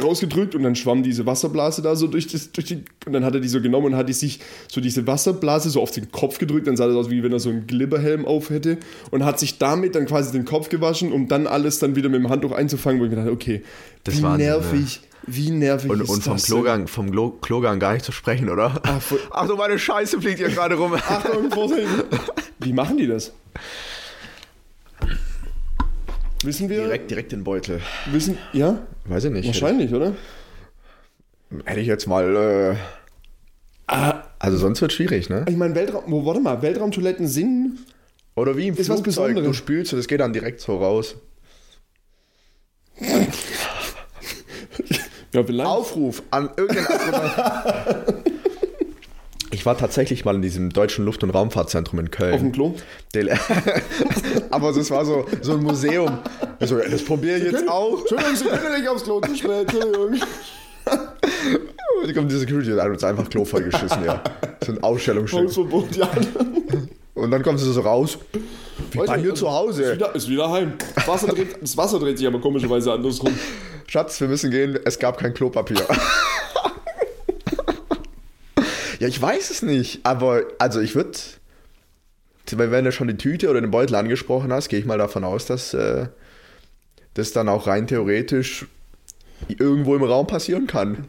rausgedrückt und dann schwamm diese Wasserblase da so durch, das, durch die. Und dann hat er die so genommen und hat die sich so diese Wasserblase so auf den Kopf gedrückt. Dann sah das aus, wie wenn er so einen Glibberhelm auf hätte. Und hat sich damit dann quasi den Kopf gewaschen, um dann alles dann wieder mit dem Handtuch einzufangen, wo ich mir dachte, okay, Das wie Wahnsinn, nervig, wie nervig Und, ist und vom das? Klogang, vom Glo Klogang gar nicht zu sprechen, oder? Ah, Ach du, meine Scheiße fliegt hier gerade rum. Achtung, Vorsicht! Wie machen die das? Wissen wir? direkt, direkt in den Beutel. Wissen, ja? Weiß ich nicht. Wahrscheinlich, oder? Hätte ich jetzt mal. Äh, Ah, also sonst wird schwierig, ne? ich meine, Weltraum, wo, warte mal, Weltraumtoiletten sind. Oder wie im Ist was Flugzeug, Besonderes. du spülst und es geht dann direkt so raus. Ja. Aufruf an irgendeinen Astronaut. Ich war tatsächlich mal in diesem deutschen Luft- und Raumfahrtzentrum in Köln. Auf dem Klo. Aber das war so, so ein Museum. Also, das probiere ich jetzt auch. Entschuldigung, Sie können nicht aufs Klo, zu spät, Entschuldigung. Und die kommt die Security und hat uns einfach Klo vollgeschissen, ja. So ein Ausstellungsstück. Hausverbot, ja. Und dann kommt sie so raus. Wie bei mir zu Ist Hause. wieder, ist wieder heim. Das Wasser, dreht, das Wasser dreht sich aber komischerweise andersrum. Schatz, wir müssen gehen. Es gab kein Klopapier. ja, ich weiß es nicht. Aber, also ich würde, wenn du schon die Tüte oder den Beutel angesprochen hast, gehe ich mal davon aus, dass äh, das dann auch rein theoretisch irgendwo im Raum passieren kann.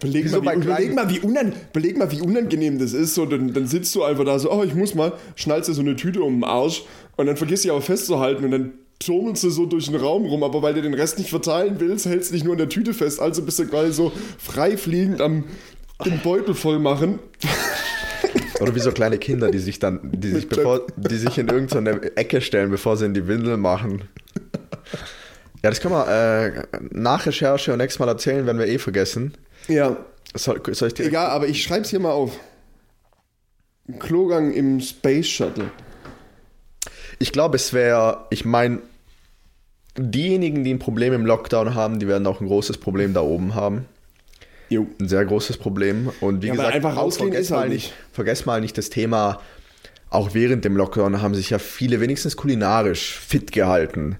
Beleg, Wieso mal, wie, kleinen- mal, wie unan, beleg mal, wie unangenehm das ist. So, dann, dann sitzt du einfach da so, oh, ich muss mal, schnallst dir so eine Tüte um den Arsch und dann vergisst du aber festzuhalten und dann turmelst du so durch den Raum rum, aber weil du den Rest nicht verteilen willst, hältst du dich nur in der Tüte fest. Also bist du quasi so frei fliegend am den Beutel voll machen. Oder wie so kleine Kinder, die sich dann, die sich, bevor, die sich in irgendeine Ecke stellen, bevor sie in die Windel machen. Ja, das können wir äh, nach Recherche und nächstes Mal erzählen, wenn wir eh vergessen. Ja, Soll, soll ich dir egal, aber ich schreib's hier mal auf. Klogang im Space Shuttle. Ich glaube, es wäre, ich meine, diejenigen, die ein Problem im Lockdown haben, die werden auch ein großes Problem da oben haben. Jo. Ein sehr großes Problem. Und wie Ja, gesagt, einfach rausgehen ist halt mal nicht. Vergesst mal nicht das Thema, auch während dem Lockdown haben sich ja viele wenigstens kulinarisch fit gehalten.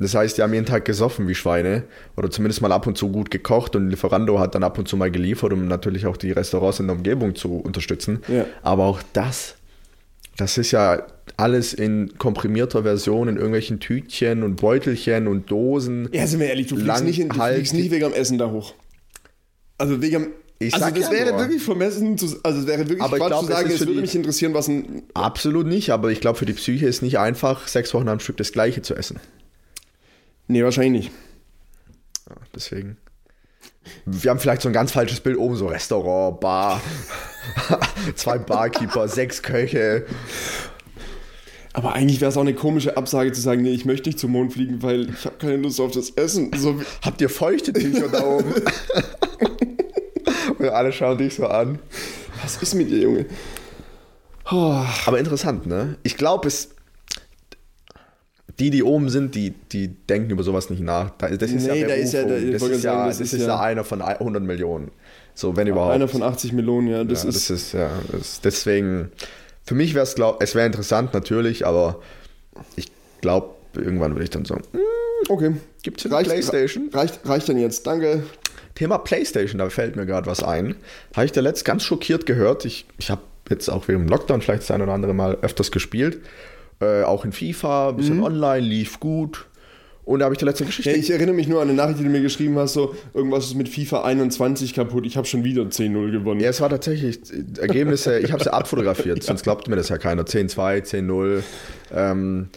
Das heißt, die haben jeden Tag gesoffen wie Schweine oder zumindest mal ab und zu gut gekocht und Lieferando hat dann ab und zu mal geliefert, um natürlich auch die Restaurants in der Umgebung zu unterstützen. Ja. Aber auch das, das ist ja alles in komprimierter Version, in irgendwelchen Tütchen und Beutelchen und Dosen. Ja, sind wir ehrlich, du fliegst, nicht, in, du fliegst nicht wegen am Essen da hoch. Also wegen am, Ich also das ja wäre nur. wirklich vermessen, zu, also es wäre wirklich Aber ich Quatsch glaub, zu es sagen, es für würde die- mich interessieren, was ein... Absolut nicht, aber ich glaube, für die Psyche ist nicht einfach, sechs Wochen am Stück das Gleiche zu essen. Nee, wahrscheinlich nicht. Ja, deswegen. Wir haben vielleicht so ein ganz falsches Bild oben, so Restaurant, Bar, zwei Barkeeper, sechs Köche. Aber eigentlich wäre es auch eine komische Absage zu sagen, nee, ich möchte nicht zum Mond fliegen, weil ich habe keine Lust auf das Essen. So, Habt ihr feuchte Tücher da oben? Und alle schauen dich so an. was ist mit dir, Junge? Oh, Aber interessant, ne? Ich glaube, es. Die, die oben sind, die, die denken über sowas nicht nach. Da- Das ist Nee, ja da ist ja- da- das ist sagen, ja, das das ist ja- einer von 100 Millionen. So, wenn überhaupt. einer von 80 Millionen, ja, das ja, ist... das ist ja, das, deswegen, für mich wäre es, es wäre interessant natürlich, aber ich glaube, irgendwann würde ich dann sagen, hm, okay. hier eine Playstation? Reicht, reicht dann jetzt, danke. Thema Playstation, da fällt mir gerade was ein. Habe ich da letzt ganz schockiert gehört. Ich, ich habe jetzt auch während dem Lockdown vielleicht das ein oder andere Mal öfters gespielt. Äh, auch in FIFA, ein bisschen online, lief gut. Und da habe ich die letzte Geschichte Ja, ich erinnere mich nur an eine Nachricht, die du mir geschrieben hast, so, irgendwas ist mit FIFA 21 kaputt, ich habe schon wieder 10-0 gewonnen. Ja, es war tatsächlich Ergebnisse, ich habe sie abfotografiert, sonst glaubt mir das ja keiner. 10-2, 10-0. Ähm,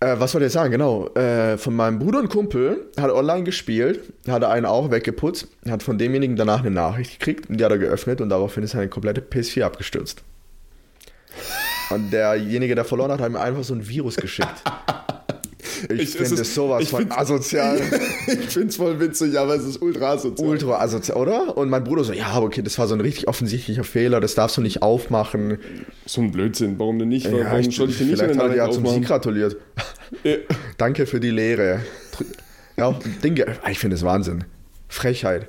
äh, was wollte ich sagen? Genau. Äh, von meinem Bruder und Kumpel hat online gespielt, hat er einen auch weggeputzt, hat von demjenigen danach eine Nachricht gekriegt und die hat er geöffnet und daraufhin ist seine komplette PS4 abgestürzt. Und derjenige, der verloren hat, hat ihm einfach so ein Virus geschickt. Ich, Ich- es finde das sowas von asozial. ich finde es voll witzig, aber es ist ultra asozial. Ultra asozial, oder? Und mein Bruder so, ja, okay, das war so ein richtig offensichtlicher Fehler, das darfst du nicht aufmachen. So ein Blödsinn, warum denn nicht? Ja, warum ich- soll ich denn nicht vielleicht hat er ja zum? Sieg gratuliert. Ja. Danke für die Lehre. Ja, Dinge, ich finde es Wahnsinn. Frechheit.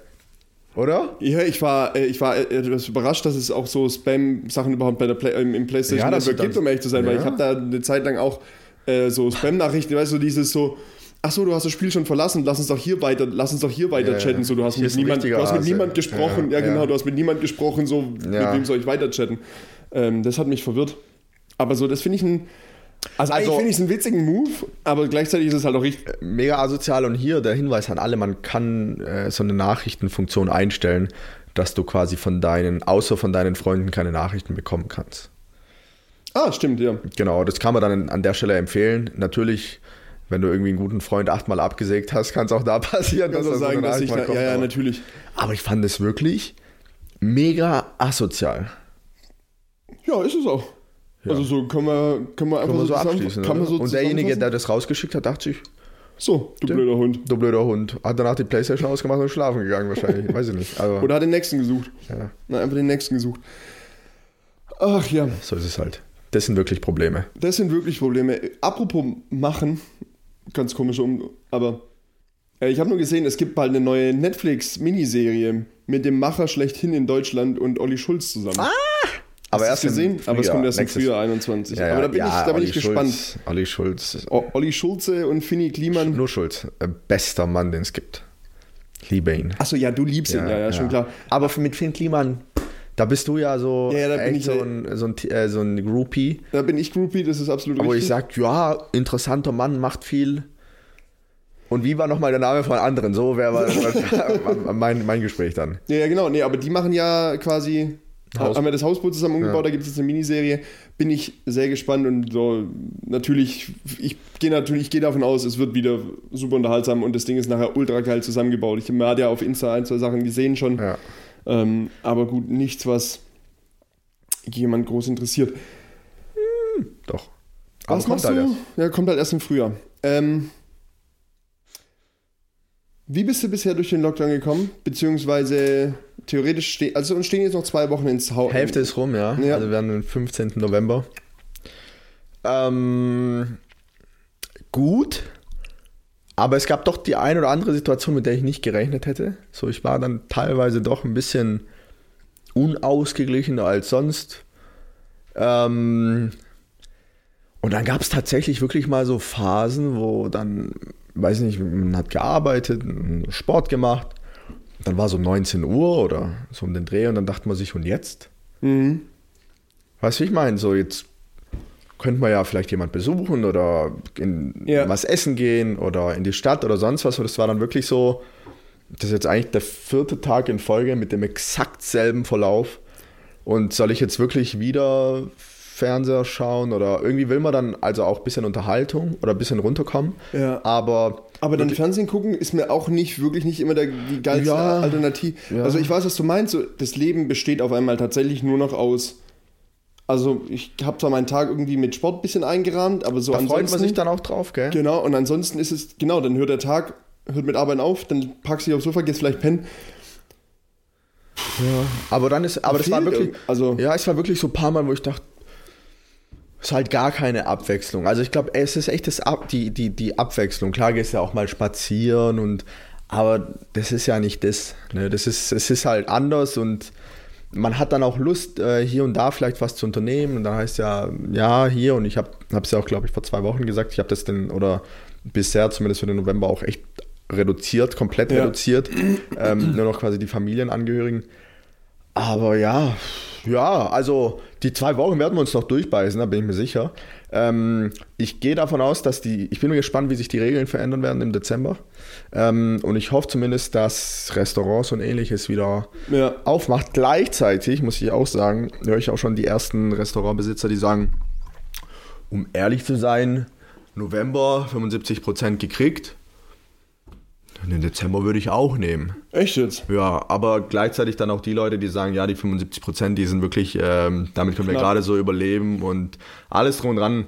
Oder? Ja, ich war, äh, ich war äh, etwas überrascht, dass es auch so Spam-Sachen überhaupt bei der Play im, im PlayStation Ja, Network gibt, um ehrlich zu sein, weil Ja. ich habe da eine Zeit lang auch äh, so Spam-Nachrichten, weißt du, dieses so, ach so, du hast das Spiel schon verlassen, lass uns doch hier weiter, lass uns doch hier weiter Ja, chatten, so, du hast mit niemand, du hast mit niemand gesprochen, ja, genau, du hast mit niemand gesprochen, so, mit wem soll ich weiter chatten? Ähm, das hat mich verwirrt. Aber so, das finde ich ein, also, eigentlich Also- finde ich es einen witzigen Move, aber gleichzeitig ist es halt auch richtig, Mega asozial und hier der Hinweis an alle, man kann äh, so eine Nachrichtenfunktion einstellen, dass du quasi von deinen, außer von deinen Freunden keine Nachrichten bekommen kannst. ah, stimmt, ja. Genau, das kann man dann an der Stelle empfehlen. Natürlich Wenn du irgendwie einen guten Freund achtmal abgesägt hast, kann es auch da passieren. Dass so sagen, eine dass ich da, mal ja, ja, kommt, aber- natürlich. Aber ich fand es wirklich mega asozial. Ja, ist es auch. Also so können wir, können wir einfach Kann man so abschließen. Kann man so Und derjenige, der das rausgeschickt hat, dachte sich, So, du blöder Hund. du blöder Hund. Hat danach die Playstation ausgemacht und schlafen gegangen wahrscheinlich. Weiß ich nicht. Aber Oder hat den nächsten gesucht. ja, Na, einfach den nächsten gesucht. Ach ja, so ist es halt. Das sind wirklich Probleme. das sind wirklich Probleme. Apropos machen, ganz komisch um, aber äh, ich habe nur gesehen, es gibt bald eine neue Netflix-Miniserie mit dem Macher schlechthin in Deutschland und Olli Schulz zusammen. Aber erst gesehen? im aber es Frühjahr, kommt erst im Frühjahr 21. Ja, ja, aber da bin ja, ich, da bin Olli ich gespannt. Schulz, Olli Schulz. O Olli Schulze und Finny Kliman. Nur Schulz. Äh, Bester Mann, den es gibt. Liebe ihn. Achso, ja, du liebst ihn, ja, ja, schon klar. Aber für- mit Finn Kliman, da bist du ja so, Ja, ja, da bin echt ich so, ein, so, ein, äh, so ein Groupie. Da bin ich Groupie, das ist absolut Wo ich richtig. sag, ja, interessanter Mann, macht viel. Und wie war nochmal der Name von anderen? So wäre war- mein, mein Gespräch dann. Ja, ja, genau. Nee, aber die machen ja quasi. Haus- Haben wir das Hausboot zusammen umgebaut, Ja. da gibt es jetzt eine Miniserie. Bin ich sehr gespannt und so natürlich, ich gehe natürlich, ich gehe davon aus, es wird wieder super unterhaltsam und das Ding ist nachher ultra geil zusammengebaut. Ich man hat ja auf Insta ein, zwei Sachen gesehen schon. Ja. Ähm, aber gut, nichts, was jemand groß interessiert. Doch. Was machst du? erst. Ja, kommt halt erst im Frühjahr. Ähm, wie bist du bisher durch den Lockdown gekommen? Beziehungsweise theoretisch stehen, also uns stehen jetzt noch zwei Wochen ins Haus. Hälfte ist rum, ja. Ja. Also wir haben den 15. November. Ähm, gut. Aber es gab doch die ein oder andere Situation, mit der ich nicht gerechnet hätte. So, ich war dann teilweise doch ein bisschen unausgeglichener als sonst. Ähm, und dann gab es tatsächlich wirklich mal so Phasen, wo dann, weiß nicht, man hat gearbeitet, Sport gemacht. Dann war so 19 Uhr oder so um den Dreh und dann dachte man sich, und jetzt? Mhm. Weißt du, ich meine? So, jetzt könnte man ja vielleicht jemand besuchen oder in Ja. was essen gehen oder in die Stadt oder sonst was. Und das war dann wirklich so, das ist jetzt eigentlich der vierte Tag in Folge mit dem exakt selben Verlauf. Und soll ich jetzt wirklich wieder Fernseher schauen oder irgendwie will man dann also auch ein bisschen Unterhaltung oder ein bisschen runterkommen. Ja. Aber Aber dann Fernsehen gucken ist mir auch nicht, wirklich nicht immer der, die geilste Ja. Alternative. Ja. Also ich weiß, was du meinst. So, das Leben besteht auf einmal tatsächlich nur noch aus. Also ich habe zwar meinen Tag irgendwie mit Sport ein bisschen eingerahmt, aber so da freut man ansonsten. sich dann auch drauf, gell? Genau, und ansonsten ist es, genau, dann hört der Tag, hört mit Arbeiten auf, dann packst du dich aufs Sofa, gehst vielleicht pennen. Aber dann ist, aber das war wirklich, also- ja, es war wirklich so ein paar Mal, wo ich dachte, ist halt gar keine Abwechslung. Also ich glaube, es ist echt das Ab, die, die, die Abwechslung. Klar gehst du ja auch mal spazieren und, aber das ist ja nicht das. Ne? Das ist, es ist halt anders und man hat dann auch Lust, äh, hier und da vielleicht was zu unternehmen. Und dann heißt ja, ja, hier und ich habe es ja auch, glaube ich, vor zwei Wochen gesagt, ich habe das denn, oder bisher zumindest für den November auch echt reduziert, komplett Ja. reduziert. ähm, nur noch quasi die Familienangehörigen. Aber ja, ja, also die zwei Wochen werden wir uns noch durchbeißen, da bin ich mir sicher. Ähm, ich gehe davon aus, dass die, ich bin nur gespannt, wie sich die Regeln verändern werden im Dezember. Ähm, und ich hoffe zumindest, dass Restaurants und ähnliches wieder Ja. aufmacht. Gleichzeitig muss ich auch sagen, höre ich auch schon die ersten Restaurantbesitzer, die sagen, um ehrlich zu sein, November 75% gekriegt. Den Dezember würde ich auch nehmen. Echt jetzt? Ja, aber gleichzeitig dann auch die Leute, die sagen, ja, die 75 Prozent, die sind wirklich, ähm, damit können wir gerade so überleben und alles drum und dran.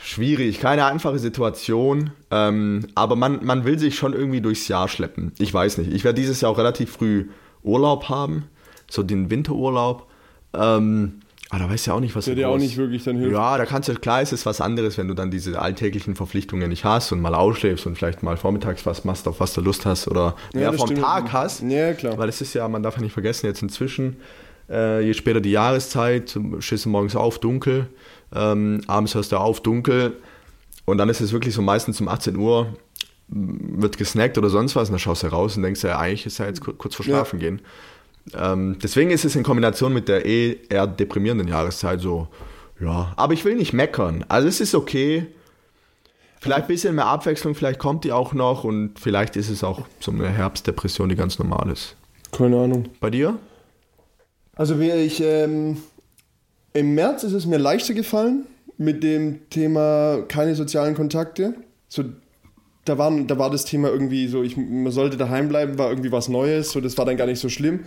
Schwierig, keine einfache Situation, ähm, aber man, man will sich schon irgendwie durchs Jahr schleppen. Ich weiß nicht, ich werde dieses Jahr auch relativ früh Urlaub haben, so den Winterurlaub. Ähm, aber da weiß ja auch nicht, was Der so dir auch nicht wirklich dann hilft. ja, da kannst du, klar ist es was anderes, wenn du dann diese alltäglichen Verpflichtungen nicht hast und mal ausschläfst und vielleicht mal vormittags was machst, auf was du Lust hast oder Ja, mehr vom stimmt. Tag hast. Ja, klar. Weil es ist ja, man darf ja nicht vergessen, jetzt inzwischen, äh, je später die Jahreszeit, stehst du morgens auf, dunkel, ähm, abends hörst du auf, dunkel und dann ist es wirklich so meistens um 18 Uhr wird gesnackt oder sonst was und dann schaust du raus und denkst ja, eigentlich ist ja jetzt kur- kurz vor Ja. Schlafen gehen. Ähm, deswegen ist es in Kombination mit der eh eher deprimierenden Jahreszeit so, ja, aber ich will nicht meckern. Also es ist okay. Vielleicht ein bisschen mehr Abwechslung, vielleicht kommt die auch noch und vielleicht ist es auch so eine Herbstdepression, die ganz normal ist. Keine Ahnung. Bei dir? Also wie ich, ähm, im März ist es mir leichter gefallen mit dem Thema keine sozialen Kontakte. so, da, waren, da war das Thema irgendwie so, ich, man sollte daheim bleiben, war irgendwie was Neues, so, das war dann gar nicht so schlimm.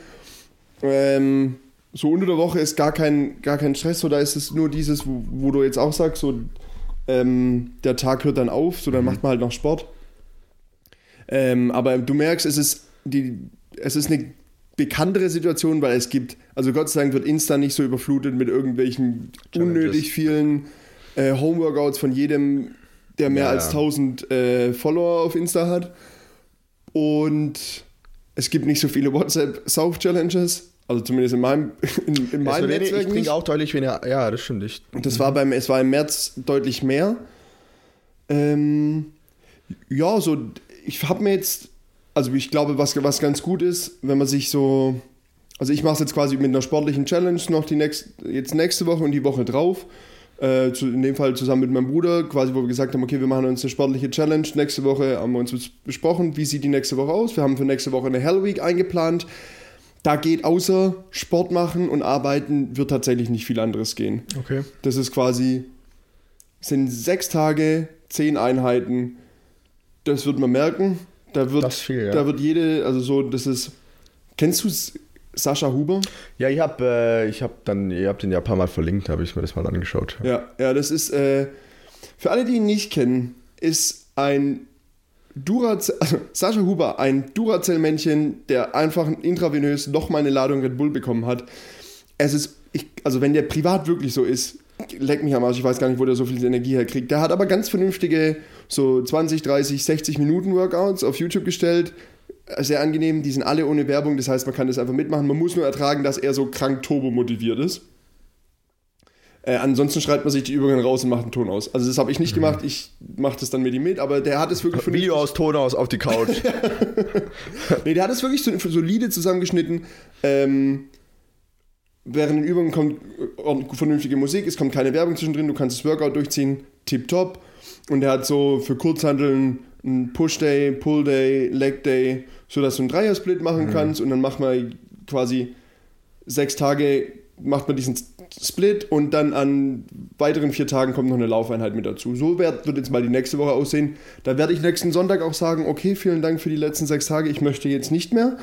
Ähm, so unter der Woche ist gar kein, gar kein Stress, so da ist es nur dieses, wo, wo du jetzt auch sagst, so ähm, der Tag hört dann auf, so dann macht man halt noch Sport. Ähm, aber du merkst, es ist, die, es ist eine bekanntere Situation, weil es gibt, also Gott sei Dank wird Insta nicht so überflutet mit irgendwelchen Challenges. unnötig vielen äh, Homeworkouts von jedem, der mehr Ja, als ja. 1000 äh, Follower auf Insta hat. Und es gibt nicht so viele WhatsApp-Sauf-Challenges, also zumindest in meinem, in, in meinem wenig- Netzwerk ich nicht. trinke auch deutlich weniger. Ja, das stimmt. Ich, Das war beim, es war im März deutlich mehr. Ähm, ja, so, ich habe mir jetzt, also ich glaube, was, was ganz gut ist, wenn man sich so, also ich mache es jetzt quasi mit einer sportlichen Challenge noch die nächst, jetzt nächste Woche und die Woche drauf. Äh, zu, in dem Fall zusammen mit meinem Bruder, quasi, wo wir gesagt haben, okay, wir machen uns eine sportliche Challenge. Nächste Woche haben wir uns besprochen, wie sieht die nächste Woche aus. Wir haben für nächste Woche eine Hell Week eingeplant. Da geht außer Sport machen und arbeiten, wird tatsächlich nicht viel anderes gehen. okay. Das ist quasi, sind sechs Tage, zehn Einheiten. Das wird man merken. Da wird, viel, ja. da wird jede, also so, das ist. Kennst du S- Sascha Huber? Ja, ich habe äh, ich hab dann, ihr habt den ja ein paar Mal verlinkt, habe ich mir das mal angeschaut. Ja, ja, das ist, äh, für alle, die ihn nicht kennen, ist ein Duracell, also Sascha Huber, ein Duracell-Männchen, der einfach intravenös nochmal eine Ladung Red Bull bekommen hat. Es ist, ich, also wenn der privat wirklich so ist, leck mich am Arsch, ich weiß gar nicht, wo der so viel Energie herkriegt. Der hat aber ganz vernünftige, so 20, 30, 60 Minuten Workouts auf YouTube gestellt. Sehr angenehm, die sind alle ohne Werbung, das heißt, man kann das einfach mitmachen. Man muss nur ertragen, dass er so krank turbo motiviert ist. Äh, ansonsten schreibt man sich die Übungen raus und macht einen Ton aus. Also das habe ich nicht gemacht, ich mache das dann mit ihm mit, aber der hat es wirklich Video aus, Ton aus, auf die Couch. Nee, der hat es wirklich so solide zusammengeschnitten. Ähm, während den Übungen kommt äh, vernünftige Musik, es kommt keine Werbung zwischendrin, du kannst das Workout durchziehen, tipptopp. Und er hat so für Kurzhandeln einen Push-Day, Pull-Day, Leg-Day, sodass du einen Dreier-Split machen kannst und dann macht man quasi sechs Tage, macht man diesen Split und dann an weiteren vier Tagen kommt noch eine Laufeinheit mit dazu. So wird, wird jetzt mal die nächste Woche aussehen. Da werde ich nächsten Sonntag auch sagen, okay, vielen Dank für die letzten sechs Tage, ich möchte jetzt nicht mehr.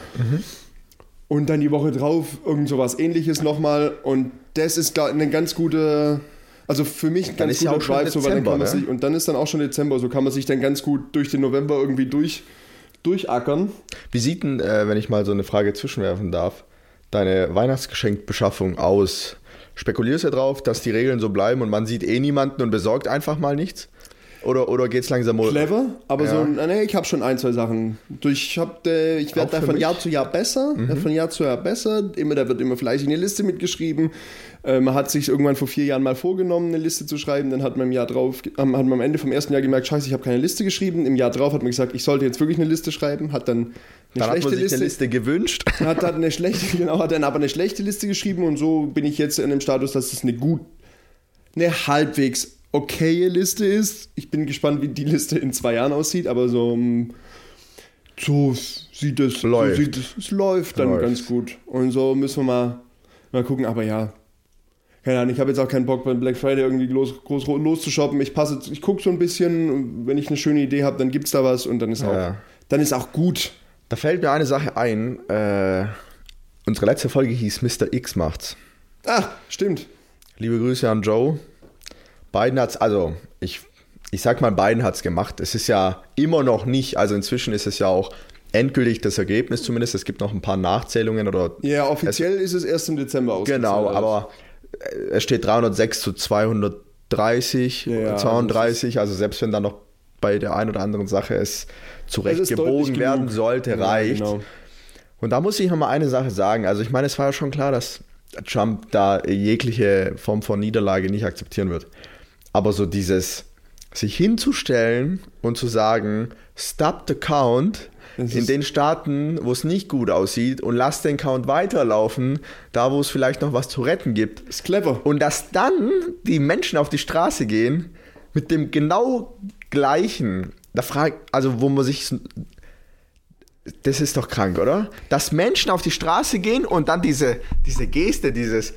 Und dann die Woche drauf irgend sowas ähnliches nochmal. Und das ist eine ganz gute, also für mich ein ganz guter auch schon Drive, so, weil dann kann man ne? sich, und dann ist dann auch schon Dezember, so kann man sich dann ganz gut durch den November irgendwie durch, durchackern. Wie sieht denn, äh, wenn ich mal so eine Frage zwischenwerfen darf, deine Weihnachtsgeschenkbeschaffung aus? Spekulierst du drauf, dass die Regeln so bleiben und man sieht eh niemanden und besorgt einfach mal nichts? Oder, oder geht es langsam mal- Clever, aber Ja. so, nee, ich habe schon ein, zwei Sachen. Ich hab, äh, ich werde da von mich? Jahr zu Jahr besser, Mhm. werd von Jahr zu Jahr besser. Immer, da wird immer fleißig eine Liste mitgeschrieben. Äh, man hat sich irgendwann vor vier Jahren mal vorgenommen, eine Liste zu schreiben. Dann hat man im Jahr drauf, hat man am Ende vom ersten Jahr gemerkt, scheiße, ich habe keine Liste geschrieben. Im Jahr drauf hat man gesagt, ich sollte jetzt wirklich eine Liste schreiben. Hat dann eine Dann hat schlechte man sich Liste, eine Liste gewünscht. hat dann eine schlechte, genau, hat dann aber eine schlechte Liste geschrieben und so bin ich jetzt in dem Status, dass es eine gut, eine halbwegs okaye Liste ist. Ich bin gespannt, wie die Liste in zwei Jahren aussieht, aber so, ähm, so sieht es, Läuft. So sieht es, es läuft dann Läuft. ganz gut. Und so müssen wir mal, mal gucken, aber ja. Keine Ahnung, ich habe jetzt auch keinen Bock beim Black Friday irgendwie los, groß loszushoppen. Ich passe, ich gucke so ein bisschen, wenn ich eine schöne Idee habe, dann gibt's da was und dann ist auch, Ja. dann ist auch gut. Da fällt mir eine Sache ein. Äh, unsere letzte Folge hieß Mr. X macht's. Ah, stimmt. Liebe Grüße an Joe. Biden hat's, also ich, ich sag mal, Biden hat's gemacht. Es ist ja immer noch nicht, also inzwischen ist es ja auch endgültig das Ergebnis zumindest. Es gibt noch ein paar Nachzählungen oder. Ja, offiziell ist es erst im Dezember ausgezahlt. Genau, aber äh, es steht 306 zu 230, Ja, ja, 32, also selbst wenn dann noch bei der einen oder anderen Sache es zurecht Es gebogen werden genug. sollte, Ja, reicht. genau. Und da muss ich noch mal eine Sache sagen. Also ich meine, es war ja schon klar, dass Trump da jegliche Form von Niederlage nicht akzeptieren wird. Aber so dieses sich hinzustellen und zu sagen, stop the count in den Staaten, wo es nicht gut aussieht und lass den Count weiterlaufen, da wo es vielleicht noch was zu retten gibt. Ist clever. Und dass dann die Menschen auf die Straße gehen mit dem genau gleichen, da fragt, also wo man sich, das ist doch krank, oder? Dass Menschen auf die Straße gehen und dann diese, diese Geste, dieses,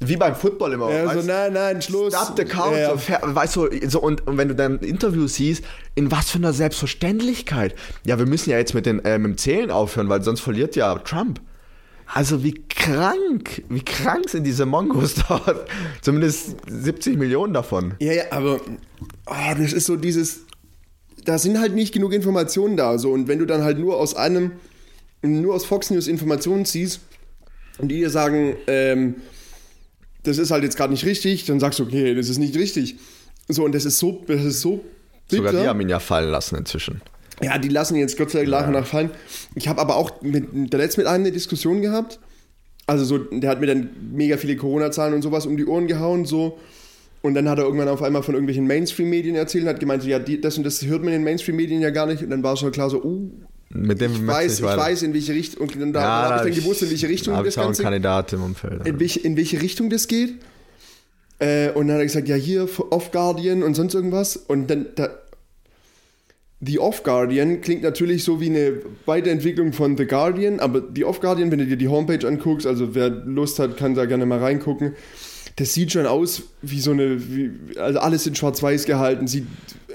wie beim Football immer. Ja, so, nein, nein, Schluss. Stop the count. Ja, ja. Weißt du, so, und, und wenn du dann ein Interview siehst, in was für einer Selbstverständlichkeit. Ja, wir müssen ja jetzt mit, den, äh, mit dem Zählen aufhören, weil sonst verliert ja Trump. Also wie krank, wie krank sind diese Mongos dort. Zumindest 70 Millionen davon. Ja, ja, aber oh, das ist so dieses, da sind halt nicht genug Informationen da. So. Und wenn du dann halt nur aus einem, nur aus Fox News Informationen ziehst und die dir sagen, ähm, das ist halt jetzt gerade nicht richtig, dann sagst du, okay, das ist nicht richtig. So, und das ist so, das ist so Sogar die bitter. haben ihn ja fallen lassen inzwischen. Ja, die lassen jetzt Gott sei Dank nach und nach fallen. Ich habe aber auch mit, der letzte mit einem eine Diskussion gehabt. Also so, der hat mir dann mega viele Corona-Zahlen und sowas um die Ohren gehauen, so. Und dann hat er irgendwann auf einmal von irgendwelchen Mainstream-Medien erzählt und hat gemeint, so, ja, die, das und das hört man in den Mainstream-Medien ja gar nicht. Und dann war schon klar so, uh, Mit dem ich weiß, ich weiter- weiß, in welche Richtung. Und dann, da, Ja, da habe ich dann gewusst, in welche Richtung da das ich auch einen Ganze Kandidat im Umfeld. in welche, in welche Richtung das geht. Äh, und dann hat er gesagt, ja, hier Off Guardian und sonst irgendwas. Und dann, da, The Off Guardian klingt natürlich so wie eine Weiterentwicklung von The Guardian, aber The Off Guardian, wenn du dir die Homepage anguckst, also wer Lust hat, kann da gerne mal reingucken. Das sieht schon aus wie so eine, wie, also alles in Schwarz-Weiß gehalten. Sieht,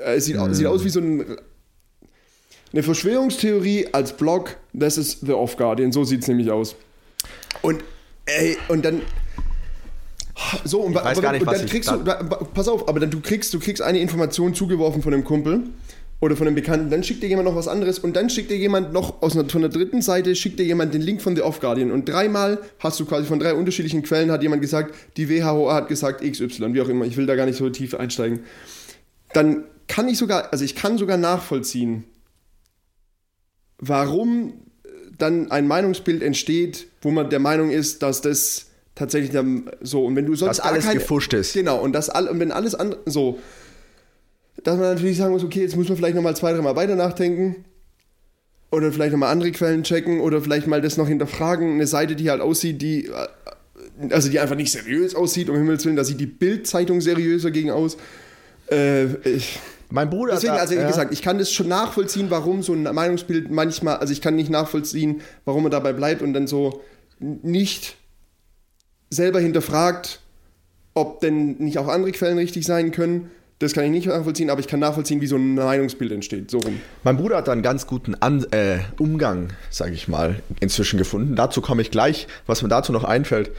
äh, sieht, au- sieht aus wie so ein, eine Verschwörungstheorie als Blog. Das ist The Off Guardian, so sieht es nämlich aus. Und, ey, und dann. So, und, weiß aber, gar nicht, und dann ich kriegst da- du, pass auf, aber dann du kriegst, du kriegst eine Information zugeworfen von einem Kumpel oder von einem Bekannten, dann schickt dir jemand noch was anderes und dann schickt dir jemand noch aus einer, von der dritten Seite, schickt dir jemand den Link von The Off Guardian und dreimal hast du quasi von drei unterschiedlichen Quellen hat jemand gesagt, die WHO hat gesagt XY, wie auch immer, ich will da gar nicht so tief einsteigen. Dann kann ich sogar, also ich kann sogar nachvollziehen, warum dann ein Meinungsbild entsteht, wo man der Meinung ist, dass das tatsächlich dann so und wenn du sonst Dass alles keine- gefuscht ist. Genau, und das all, und wenn alles andere so, dass man natürlich sagen muss, okay, jetzt muss man vielleicht nochmal zwei, dreimal weiter nachdenken. Oder vielleicht nochmal andere Quellen checken oder vielleicht mal das noch hinterfragen. Eine Seite, die halt aussieht, die, äh, also die einfach nicht seriös aussieht, um Himmels Willen, da sieht die Bild-Zeitung seriöser gegen aus. Äh, ich, Mein Bruder deswegen, also wie ja. gesagt, ich kann das schon nachvollziehen, warum so ein Meinungsbild manchmal, also ich kann nicht nachvollziehen, warum er dabei bleibt und dann so nicht selber hinterfragt, ob denn nicht auch andere Quellen richtig sein können. Das kann ich nicht nachvollziehen, aber ich kann nachvollziehen, wie so ein Meinungsbild entsteht. So rum. Mein Bruder hat da einen ganz guten An äh, Umgang, sage ich mal, inzwischen gefunden. Dazu komme ich gleich, was mir dazu noch einfällt.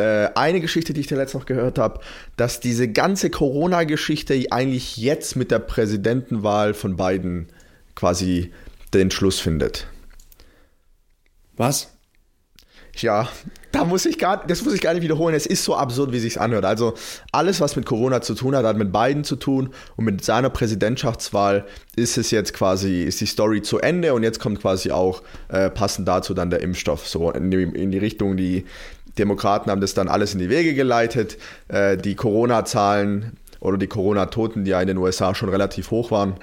Äh, eine Geschichte, die ich dir letztens noch gehört habe, dass diese ganze Corona-Geschichte eigentlich jetzt mit der Präsidentenwahl von Biden quasi den Schluss findet. Was? Ja, da muss ich gar, das muss ich gar nicht wiederholen. Es ist so absurd, wie sich's anhört. Also alles, was mit Corona zu tun hat, hat mit Biden zu tun und mit seiner Präsidentschaftswahl ist es jetzt quasi, ist die Story zu Ende und jetzt kommt quasi auch äh, passend dazu dann der Impfstoff so in die, in die Richtung, die Demokraten haben das dann alles in die Wege geleitet. Äh, die Corona-Zahlen oder die Corona-Toten, die ja in den USA schon relativ hoch waren,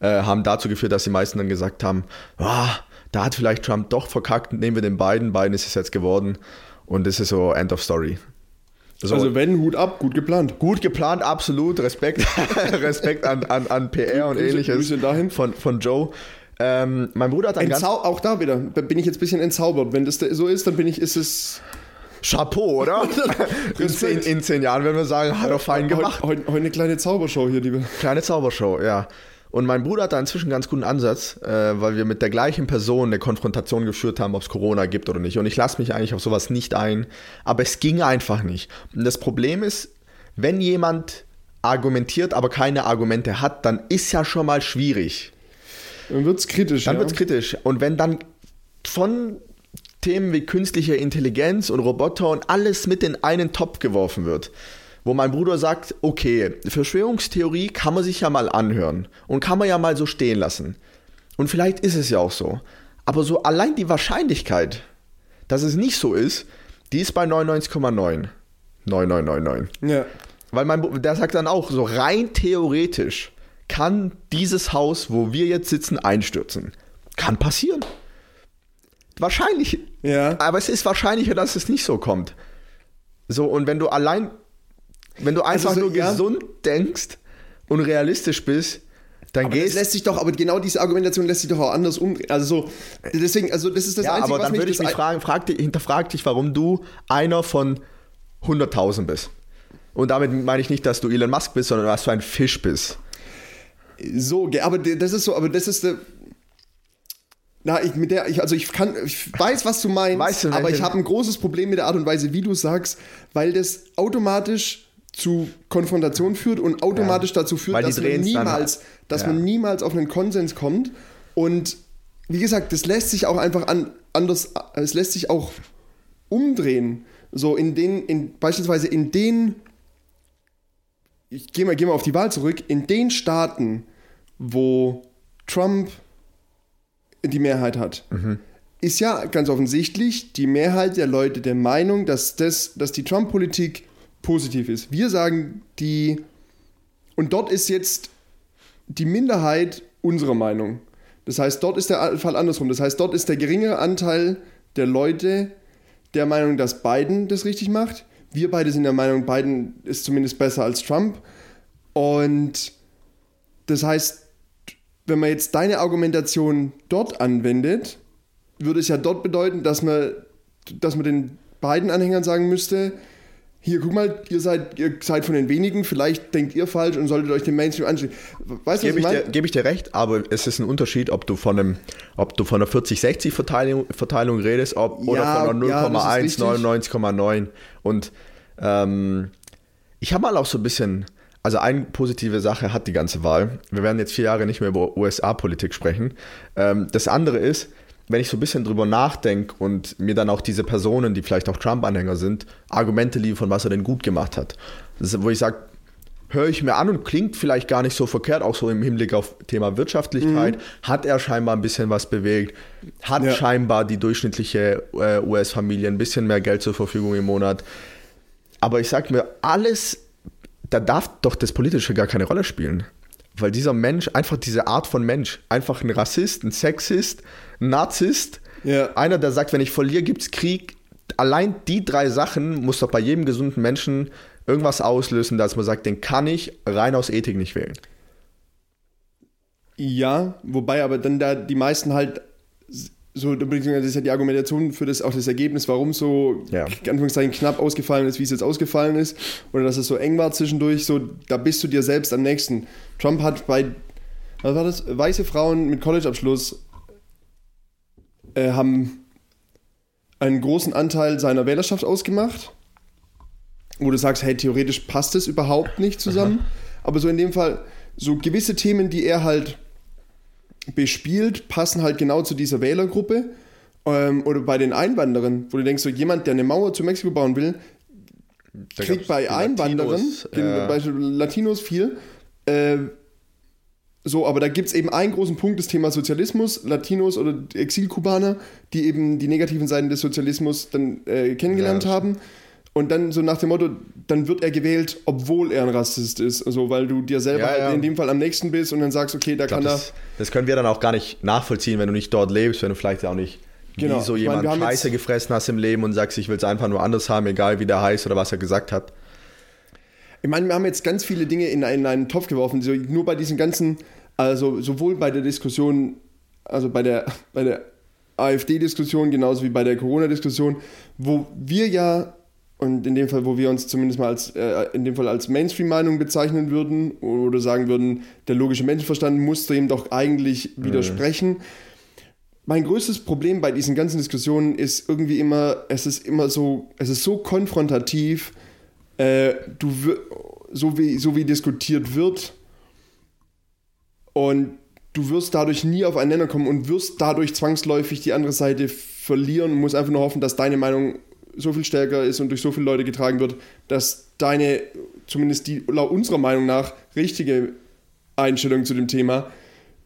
äh, haben dazu geführt, dass die meisten dann gesagt haben, ah, da hat vielleicht Trump doch verkackt, nehmen wir den Biden, Biden ist es jetzt geworden und das ist so End of Story. So, Also wenn, Hut ab, gut geplant. gut geplant, absolut, Respekt, Respekt an, an, an PR und Grüße- ähnliches Grüße dahin. Von, von Joe. Ähm, mein Bruder hat dann ganz Entzau auch da wieder, da bin ich jetzt ein bisschen entzaubert. Wenn das so ist, dann bin ich, ist es Chapeau, oder? in, zehn, in zehn Jahren werden wir sagen, hat er fein gemacht. Heute, heute eine kleine Zaubershow hier, liebe. Kleine Zaubershow, ja. Und mein Bruder hat da inzwischen einen ganz guten Ansatz, äh, weil wir mit der gleichen Person eine Konfrontation geführt haben, ob es Corona gibt oder nicht. Und ich lasse mich eigentlich auf sowas nicht ein, aber es ging einfach nicht. Und das Problem ist, wenn jemand argumentiert, aber keine Argumente hat, dann ist ja schon mal schwierig. Dann wird's kritisch. Dann ja. wird's kritisch. Und wenn dann von Themen wie künstliche Intelligenz und Roboter und alles mit in einen Topf geworfen wird, wo mein Bruder sagt, okay, Verschwörungstheorie kann man sich ja mal anhören und kann man ja mal so stehen lassen. Und vielleicht ist es ja auch so. Aber so allein die Wahrscheinlichkeit, dass es nicht so ist, die ist bei 99,9. 9999. Ja. Weil mein, der sagt dann auch, so rein theoretisch kann dieses Haus, wo wir jetzt sitzen, einstürzen. Kann passieren. Wahrscheinlich. Ja. Aber es ist wahrscheinlicher, dass es nicht so kommt. So, und wenn du allein, wenn du einfach so, nur ja. gesund denkst und realistisch bist, dann Aber das gehst lässt sich doch, aber genau diese Argumentation lässt sich doch auch anders umdrehen. Also so, deswegen, also das ist das Ja, Einzige, aber was dann würde ich das mich fragen, frag dich, hinterfrag dich, warum du einer von 100.000 bist. Und damit meine ich nicht, dass du Elon Musk bist, sondern was du ein Fisch bist. So, aber das ist so, aber das ist. Na, ich mit der, ich, also ich kann, ich weiß, was du meinst, Weißt du, aber ich habe ein großes Problem mit der Art und Weise, wie du sagst, weil das automatisch zu Konfrontation führt und automatisch Ja. dazu führt, dass man drehen's dann- niemals, dass Ja. man niemals auf einen Konsens kommt. Und wie gesagt, das lässt sich auch einfach an, anders, es lässt sich auch umdrehen. So in den, in, beispielsweise in den ich gehe mal, geh mal auf die Wahl zurück, in den Staaten, wo Trump die Mehrheit hat, ist ja ganz offensichtlich die Mehrheit der Leute der Meinung, dass, das, dass die Trump-Politik positiv ist. Wir sagen, die. Und dort ist jetzt die Minderheit unserer Meinung. Das heißt, dort ist der Fall andersrum. Das heißt, dort ist der geringere Anteil der Leute der Meinung, dass Biden das richtig macht. Wir beide sind der Meinung, Biden ist zumindest besser als Trump. Und das heißt, wenn man jetzt deine Argumentation dort anwendet, würde es ja dort bedeuten, dass man, dass man den beiden Anhängern sagen müsste, hier, guck mal, ihr seid, ihr seid von den wenigen, vielleicht denkt ihr falsch und solltet euch dem Mainstream anschließen. Weißt du, was Gebe ich ich, dir, meine? gebe ich dir recht, aber es ist ein Unterschied, ob du von einem, ob du von einer 40-60-Verteilung Verteilung redest, ob, oder Ja, von einer ja, das ist 0,1, richtig. 99,9. Und ähm, ich habe mal auch so ein bisschen, also eine positive Sache hat die ganze Wahl. Wir werden jetzt vier Jahre nicht mehr über USA-Politik sprechen. Ähm, das andere ist, wenn ich so ein bisschen drüber nachdenke und mir dann auch diese Personen, die vielleicht auch Trump-Anhänger sind, Argumente liefern, was er denn gut gemacht hat. Ist, wo ich sage, höre ich mir an und klingt vielleicht gar nicht so verkehrt, auch so im Hinblick auf Thema Wirtschaftlichkeit. Hat er scheinbar ein bisschen was bewegt, hat Ja. scheinbar die durchschnittliche äh, US-Familie ein bisschen mehr Geld zur Verfügung im Monat. Aber ich sag mir, alles, da darf doch das Politische gar keine Rolle spielen. Weil dieser Mensch, einfach diese Art von Mensch, einfach ein Rassist, ein Sexist, Narzisst, Ja. einer, der sagt, wenn ich verliere, gibt's Krieg. Allein die drei Sachen muss doch bei jedem gesunden Menschen irgendwas auslösen, dass man sagt, den kann ich rein aus Ethik nicht wählen. Ja, wobei aber dann da die meisten halt so, das ist ja die Argumentation für das auch das Ergebnis, warum es so Ja. Anführungszeichen knapp ausgefallen ist, wie es jetzt ausgefallen ist, oder dass es so eng war zwischendurch, so da bist du dir selbst am nächsten. Trump hat bei was war das? Weiße Frauen mit Collegeabschluss äh, haben einen großen Anteil seiner Wählerschaft ausgemacht. Wo du sagst, hey, theoretisch passt es überhaupt nicht zusammen. Aber so in dem Fall, so gewisse Themen, die er halt bespielt, passen halt genau zu dieser Wählergruppe. Ähm, oder bei den Einwanderern, wo du denkst, so jemand, der eine Mauer zu Mexiko bauen will, kriegt bei Einwanderern, Latinos, äh, bei Latinos viel. Äh, so, aber da gibt es eben einen großen Punkt, das Thema Sozialismus, Latinos oder Exilkubaner, die eben die negativen Seiten des Sozialismus dann äh, kennengelernt Ja, haben. Und dann so nach dem Motto, dann wird er gewählt, obwohl er ein Rassist ist. Also, weil du dir selber Ja, halt ja. in dem Fall am nächsten bist und dann sagst, okay, da glaub, kann er. das, das können wir dann auch gar nicht nachvollziehen, wenn du nicht dort lebst, wenn du vielleicht auch nicht Genau. wie so meine, jemand jetzt- Scheiße gefressen hast im Leben und sagst, ich will es einfach nur anders haben, egal wie der heißt oder was er gesagt hat. Ich meine, wir haben jetzt ganz viele Dinge in, einen- in einen Topf geworfen. So, nur bei diesen ganzen, also sowohl bei der Diskussion, also bei der, bei der AfD-Diskussion, genauso wie bei der Corona-Diskussion, wo wir ja, und in dem Fall, wo wir uns zumindest mal als, äh, in dem Fall als Mainstream-Meinung bezeichnen würden oder sagen würden, der logische Menschenverstand muss dem doch eigentlich widersprechen. Mein größtes Problem bei diesen ganzen Diskussionen ist irgendwie immer, es ist immer so, es ist so konfrontativ, äh, du so wie, so wie diskutiert wird und du wirst dadurch nie auf einen Nenner kommen und wirst dadurch zwangsläufig die andere Seite verlieren und musst einfach nur hoffen, dass deine Meinung so viel stärker ist und durch so viele Leute getragen wird, dass deine, zumindest die laut unserer Meinung nach, richtige Einstellung zu dem Thema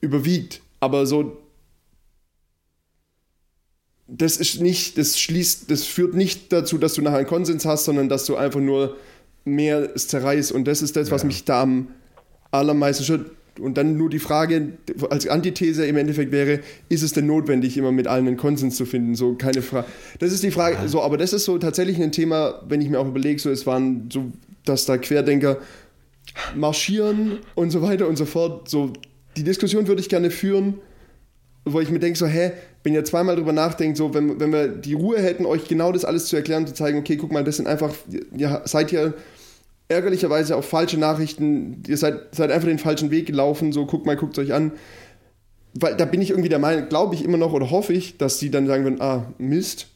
überwiegt. Aber so das ist nicht, das schließt, das führt nicht dazu, dass du nachher einen Konsens hast, sondern dass du einfach nur mehr zerreißt. Und das ist das, was mich da am allermeisten stört. Und dann nur die Frage als Antithese im Endeffekt wäre, ist es denn notwendig, immer mit allen einen Konsens zu finden? So keine Frage. Das ist die Frage. So, aber das ist so tatsächlich ein Thema, wenn ich mir auch überlege, so es waren so, dass da Querdenker marschieren und so weiter und so fort. So die Diskussion würde ich gerne führen, wo ich mir denke, so, hä, wenn ihr zweimal drüber nachdenkt, so, wenn, wenn wir die Ruhe hätten, euch genau das alles zu erklären, zu zeigen, okay, guck mal, das sind einfach, ihr seid ja ärgerlicherweise auf falsche Nachrichten, ihr seid, seid einfach den falschen Weg gelaufen, so, guck mal, guckt euch an. Weil da bin ich irgendwie der Meinung, glaube ich immer noch oder hoffe ich, dass die dann sagen würden, ah, Mist.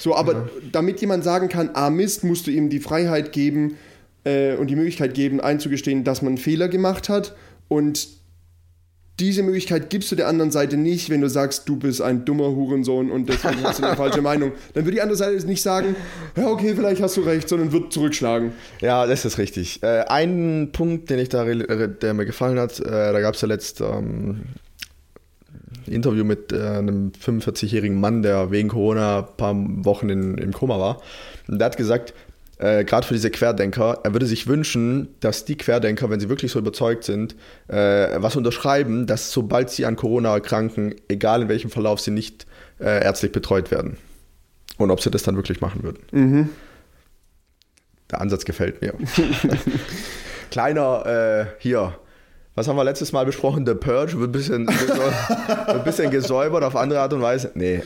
So, aber ja. damit jemand sagen kann, ah, Mist, musst du ihm die Freiheit geben äh, und die Möglichkeit geben, einzugestehen, dass man einen Fehler gemacht hat und diese Möglichkeit gibst du der anderen Seite nicht, wenn du sagst, du bist ein dummer Hurensohn und deswegen hast du eine falsche Meinung. Dann wird die andere Seite nicht sagen, ja, okay, vielleicht hast du recht, sondern wird zurückschlagen. Ja, das ist richtig. Äh, ein Punkt, den ich da, der mir gefallen hat, äh, da gab es ja letzt ähm, ein Interview mit äh, einem 45-jährigen Mann, der wegen Corona ein paar Wochen in, im Koma war. Und der hat gesagt, äh, gerade für diese Querdenker, er würde sich wünschen, dass die Querdenker, wenn sie wirklich so überzeugt sind, äh, was unterschreiben, dass sobald sie an Corona erkranken, egal in welchem Verlauf sie nicht äh, ärztlich betreut werden. Und ob sie das dann wirklich machen würden. Mhm. Der Ansatz gefällt mir. Kleiner äh, hier. Was haben wir letztes Mal besprochen? The Purge wird ein bisschen, ein bisschen gesäubert auf andere Art und Weise. Nee,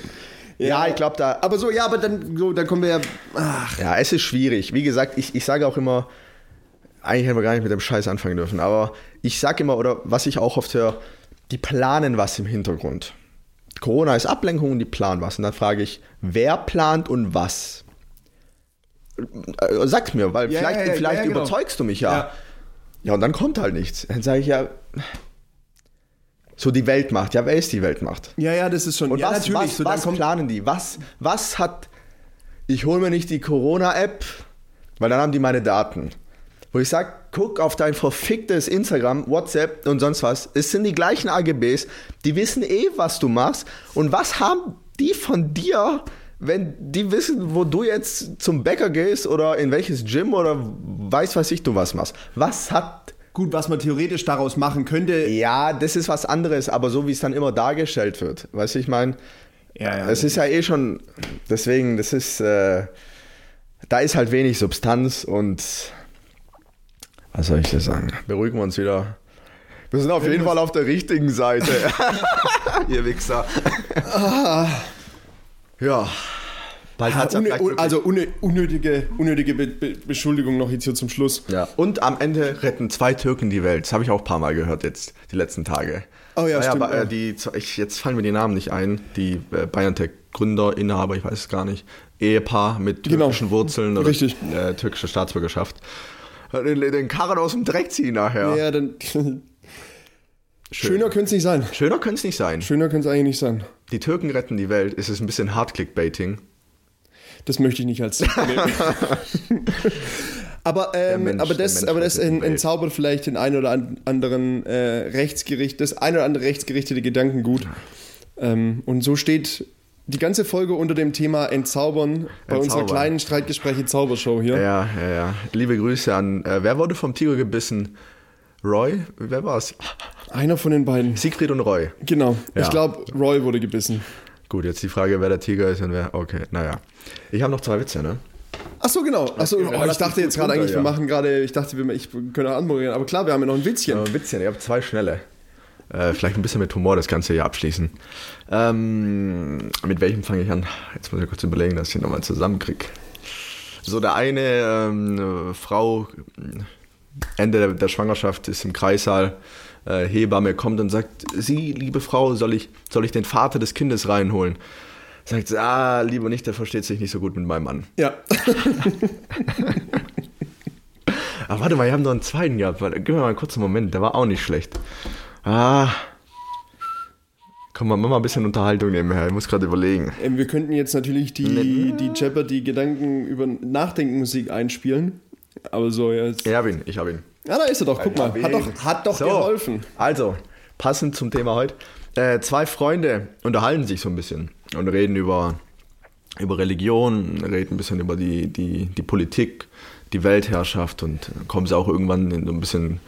ja, ja, ich glaube da. Aber so, ja, aber dann, so, dann kommen wir ja. Ach. Ja, es ist schwierig. Wie gesagt, ich, ich sage auch immer, eigentlich hätten wir gar nicht mit dem Scheiß anfangen dürfen. Aber ich sage immer, oder was ich auch oft höre, die planen was im Hintergrund. Corona ist Ablenkung und die planen was. Und dann frage ich, wer plant und was? Äh, sag's mir, weil ja, vielleicht, ja, vielleicht genau. überzeugst du mich ja. ja. und dann kommt halt nichts. Dann sage ich ja, so die Weltmacht. Ja, wer ist die Weltmacht? Ja, ja, das ist schon. Und ja, was, natürlich. Was, so, was planen die? Was, was hat. Ich hole mir nicht die Corona-App, weil dann haben die meine Daten. Wo ich sage, guck auf dein verficktes Instagram, WhatsApp und sonst was. Es sind die gleichen AGBs. Die wissen eh, was du machst. Und was haben die von dir, wenn die wissen, wo du jetzt zum Bäcker gehst oder in welches Gym oder weiß was ich du was machst? Was hat Gut, was man theoretisch daraus machen könnte. Ja, das ist was anderes, aber so wie es dann immer dargestellt wird. Weißt du, ich meine, ja, ja, es ist ja eh schon, deswegen, das ist, äh, da ist halt wenig Substanz und was soll ich dir sagen? Beruhigen wir uns wieder. Wir sind auf jeden Fall auf der richtigen Seite. Ihr Wichser. Ah. ja. Bald hat's ja, also unnötige, unnötige Be Be Beschuldigung noch jetzt hier zum Schluss. Ja. Und am Ende retten zwei Türken die Welt. Das habe ich auch ein paar Mal gehört jetzt, die letzten Tage. Oh ja, stimmt. Ja, die, ich, jetzt fallen mir die Namen nicht ein. Die äh, BioNTech-Gründer, Inhaber, ich weiß es gar nicht. Ehepaar mit genau. türkischen genau. Wurzeln oder Richtig. Äh, türkische Staatsbürgerschaft. Den, den Karren aus dem Dreck ziehen nachher. Ja, dann... Schön. Schöner könnte es nicht sein. Schöner könnte es nicht sein. Schöner könnte es eigentlich nicht sein. Die Türken retten die Welt. Es ist ein bisschen Hard-Clickbaiting. Das möchte ich nicht als. aber, ähm, Mensch, aber das, aber das entzaubert vielleicht den einen oder anderen äh, Rechtsgericht, das ein oder andere rechtsgerichtete Gedankengut. Ähm, und so steht die ganze Folge unter dem Thema Entzaubern bei Entzaubern. unserer kleinen Streitgespräche Zaubershow hier. Ja, ja, ja. Liebe Grüße an. Äh, wer wurde vom Tiger gebissen? Roy? Wer war es? Einer von den beiden. Siegfried und Roy. Genau. Ja. Ich glaube, Roy wurde gebissen. Gut, jetzt die Frage, wer der Tiger ist und wer. Okay, naja. Ich habe noch zwei Witze, ne? Ach so, genau. Ach so, oh, ich dachte jetzt gerade eigentlich, wir machen gerade, ich dachte, wir, ich können anmoderieren, aber klar, wir haben ja noch ein Witzchen. Ja, ein Witzchen, ich habe zwei schnelle. Äh, vielleicht ein bisschen mit Humor das Ganze hier abschließen. Ähm, mit welchem fange ich an? Jetzt muss ich kurz überlegen, dass ich ihn nochmal zusammenkriege. So, der eine ähm, Frau, Ende der, der Schwangerschaft, ist im Kreissaal äh, Hebamme kommt und sagt, Sie, liebe Frau, soll ich, soll ich den Vater des Kindes reinholen? Sagt sie, ah, lieber nicht, der versteht sich nicht so gut mit meinem Mann. Ja. Aber warte mal, wir haben noch einen zweiten gehabt. Gib mir mal einen kurzen Moment, der war auch nicht schlecht. Ah. Komm mal, mach mal ein bisschen Unterhaltung nebenher. Ich muss gerade überlegen. Ähm, wir könnten jetzt natürlich die, die Jeopardy-Gedanken über Nachdenkenmusik einspielen. Aber so jetzt. Ich hab ihn, ich hab ihn. Ja, da ist er doch, guck mal. Hat doch, hat doch so, geholfen. Also, passend zum Thema heute. Äh, zwei Freunde unterhalten sich so ein bisschen und reden über, über Religion, reden ein bisschen über die, die, die Politik, die Weltherrschaft und kommen sie auch irgendwann in so ein bisschen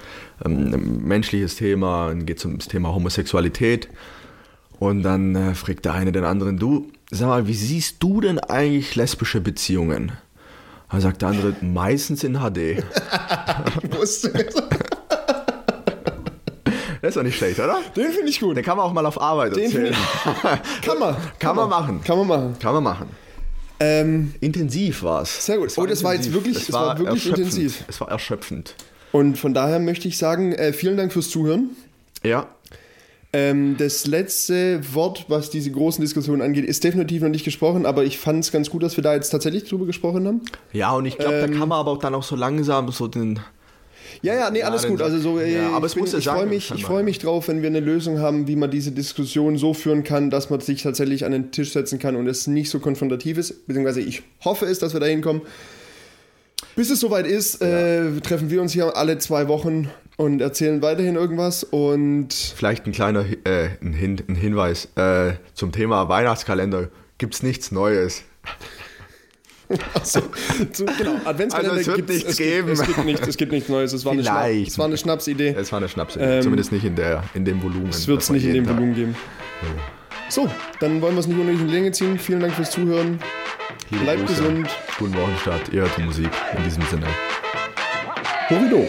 ähm, ein menschliches Thema, dann geht es um das Thema Homosexualität. Und dann äh, fragt der eine den anderen, du, sag mal, wie siehst du denn eigentlich lesbische Beziehungen? Dann sagt der andere, meistens in HD. ich wusste es. Das ist doch nicht schlecht, oder? Den finde ich gut. Den kann man auch mal auf Arbeit Den erzählen. Kann man. Kann man machen. Kann man machen. Kann man machen. Ähm, Intensiv war es. Sehr gut. Oh, das war jetzt wirklich- es war wirklich erschöpfend. intensiv. Es war erschöpfend. und von daher möchte ich sagen, äh, vielen Dank fürs Zuhören. Ja. Ähm, das letzte Wort, was diese großen Diskussionen angeht, ist definitiv noch nicht gesprochen, aber ich fand es ganz gut, dass wir da jetzt tatsächlich drüber gesprochen haben. Ja, und ich glaube, Ähm, da kann man aber auch dann auch so langsam so den. Ja, ja, nee, Ja, alles den gut. Also so, äh, Ja, aber es ich, bin- muss ja ich freue mich, ich freue mich drauf, wenn wir eine Lösung haben, wie man diese Diskussion so führen kann, dass man sich tatsächlich an den Tisch setzen kann und es nicht so konfrontativ ist. Beziehungsweise ich hoffe es, dass wir da hinkommen. Bis es soweit ist, äh, treffen wir uns hier alle zwei Wochen und erzählen weiterhin irgendwas. Und Vielleicht ein kleiner äh, ein, Hin ein Hinweis äh, zum Thema Weihnachtskalender. Gibt es nichts Neues. so, so, genau, Adventskalender Also es wird gibt's- nichts es gibt, geben. Es gibt, nichts, es gibt nichts Neues. Es war, eine, Vielleicht. es war eine Schnapsidee. Es war eine Schnapsidee. Ähm, Zumindest nicht in, der, in dem Volumen. Es wird es nicht in dem Tag- Volumen geben. So, dann wollen wir es nicht unnötig in die Länge ziehen. Vielen Dank fürs Zuhören. Liebe Bleibt Grüße. gesund. Guten Wochenstart. Ihr hört die Musik in diesem Sinne. Horido.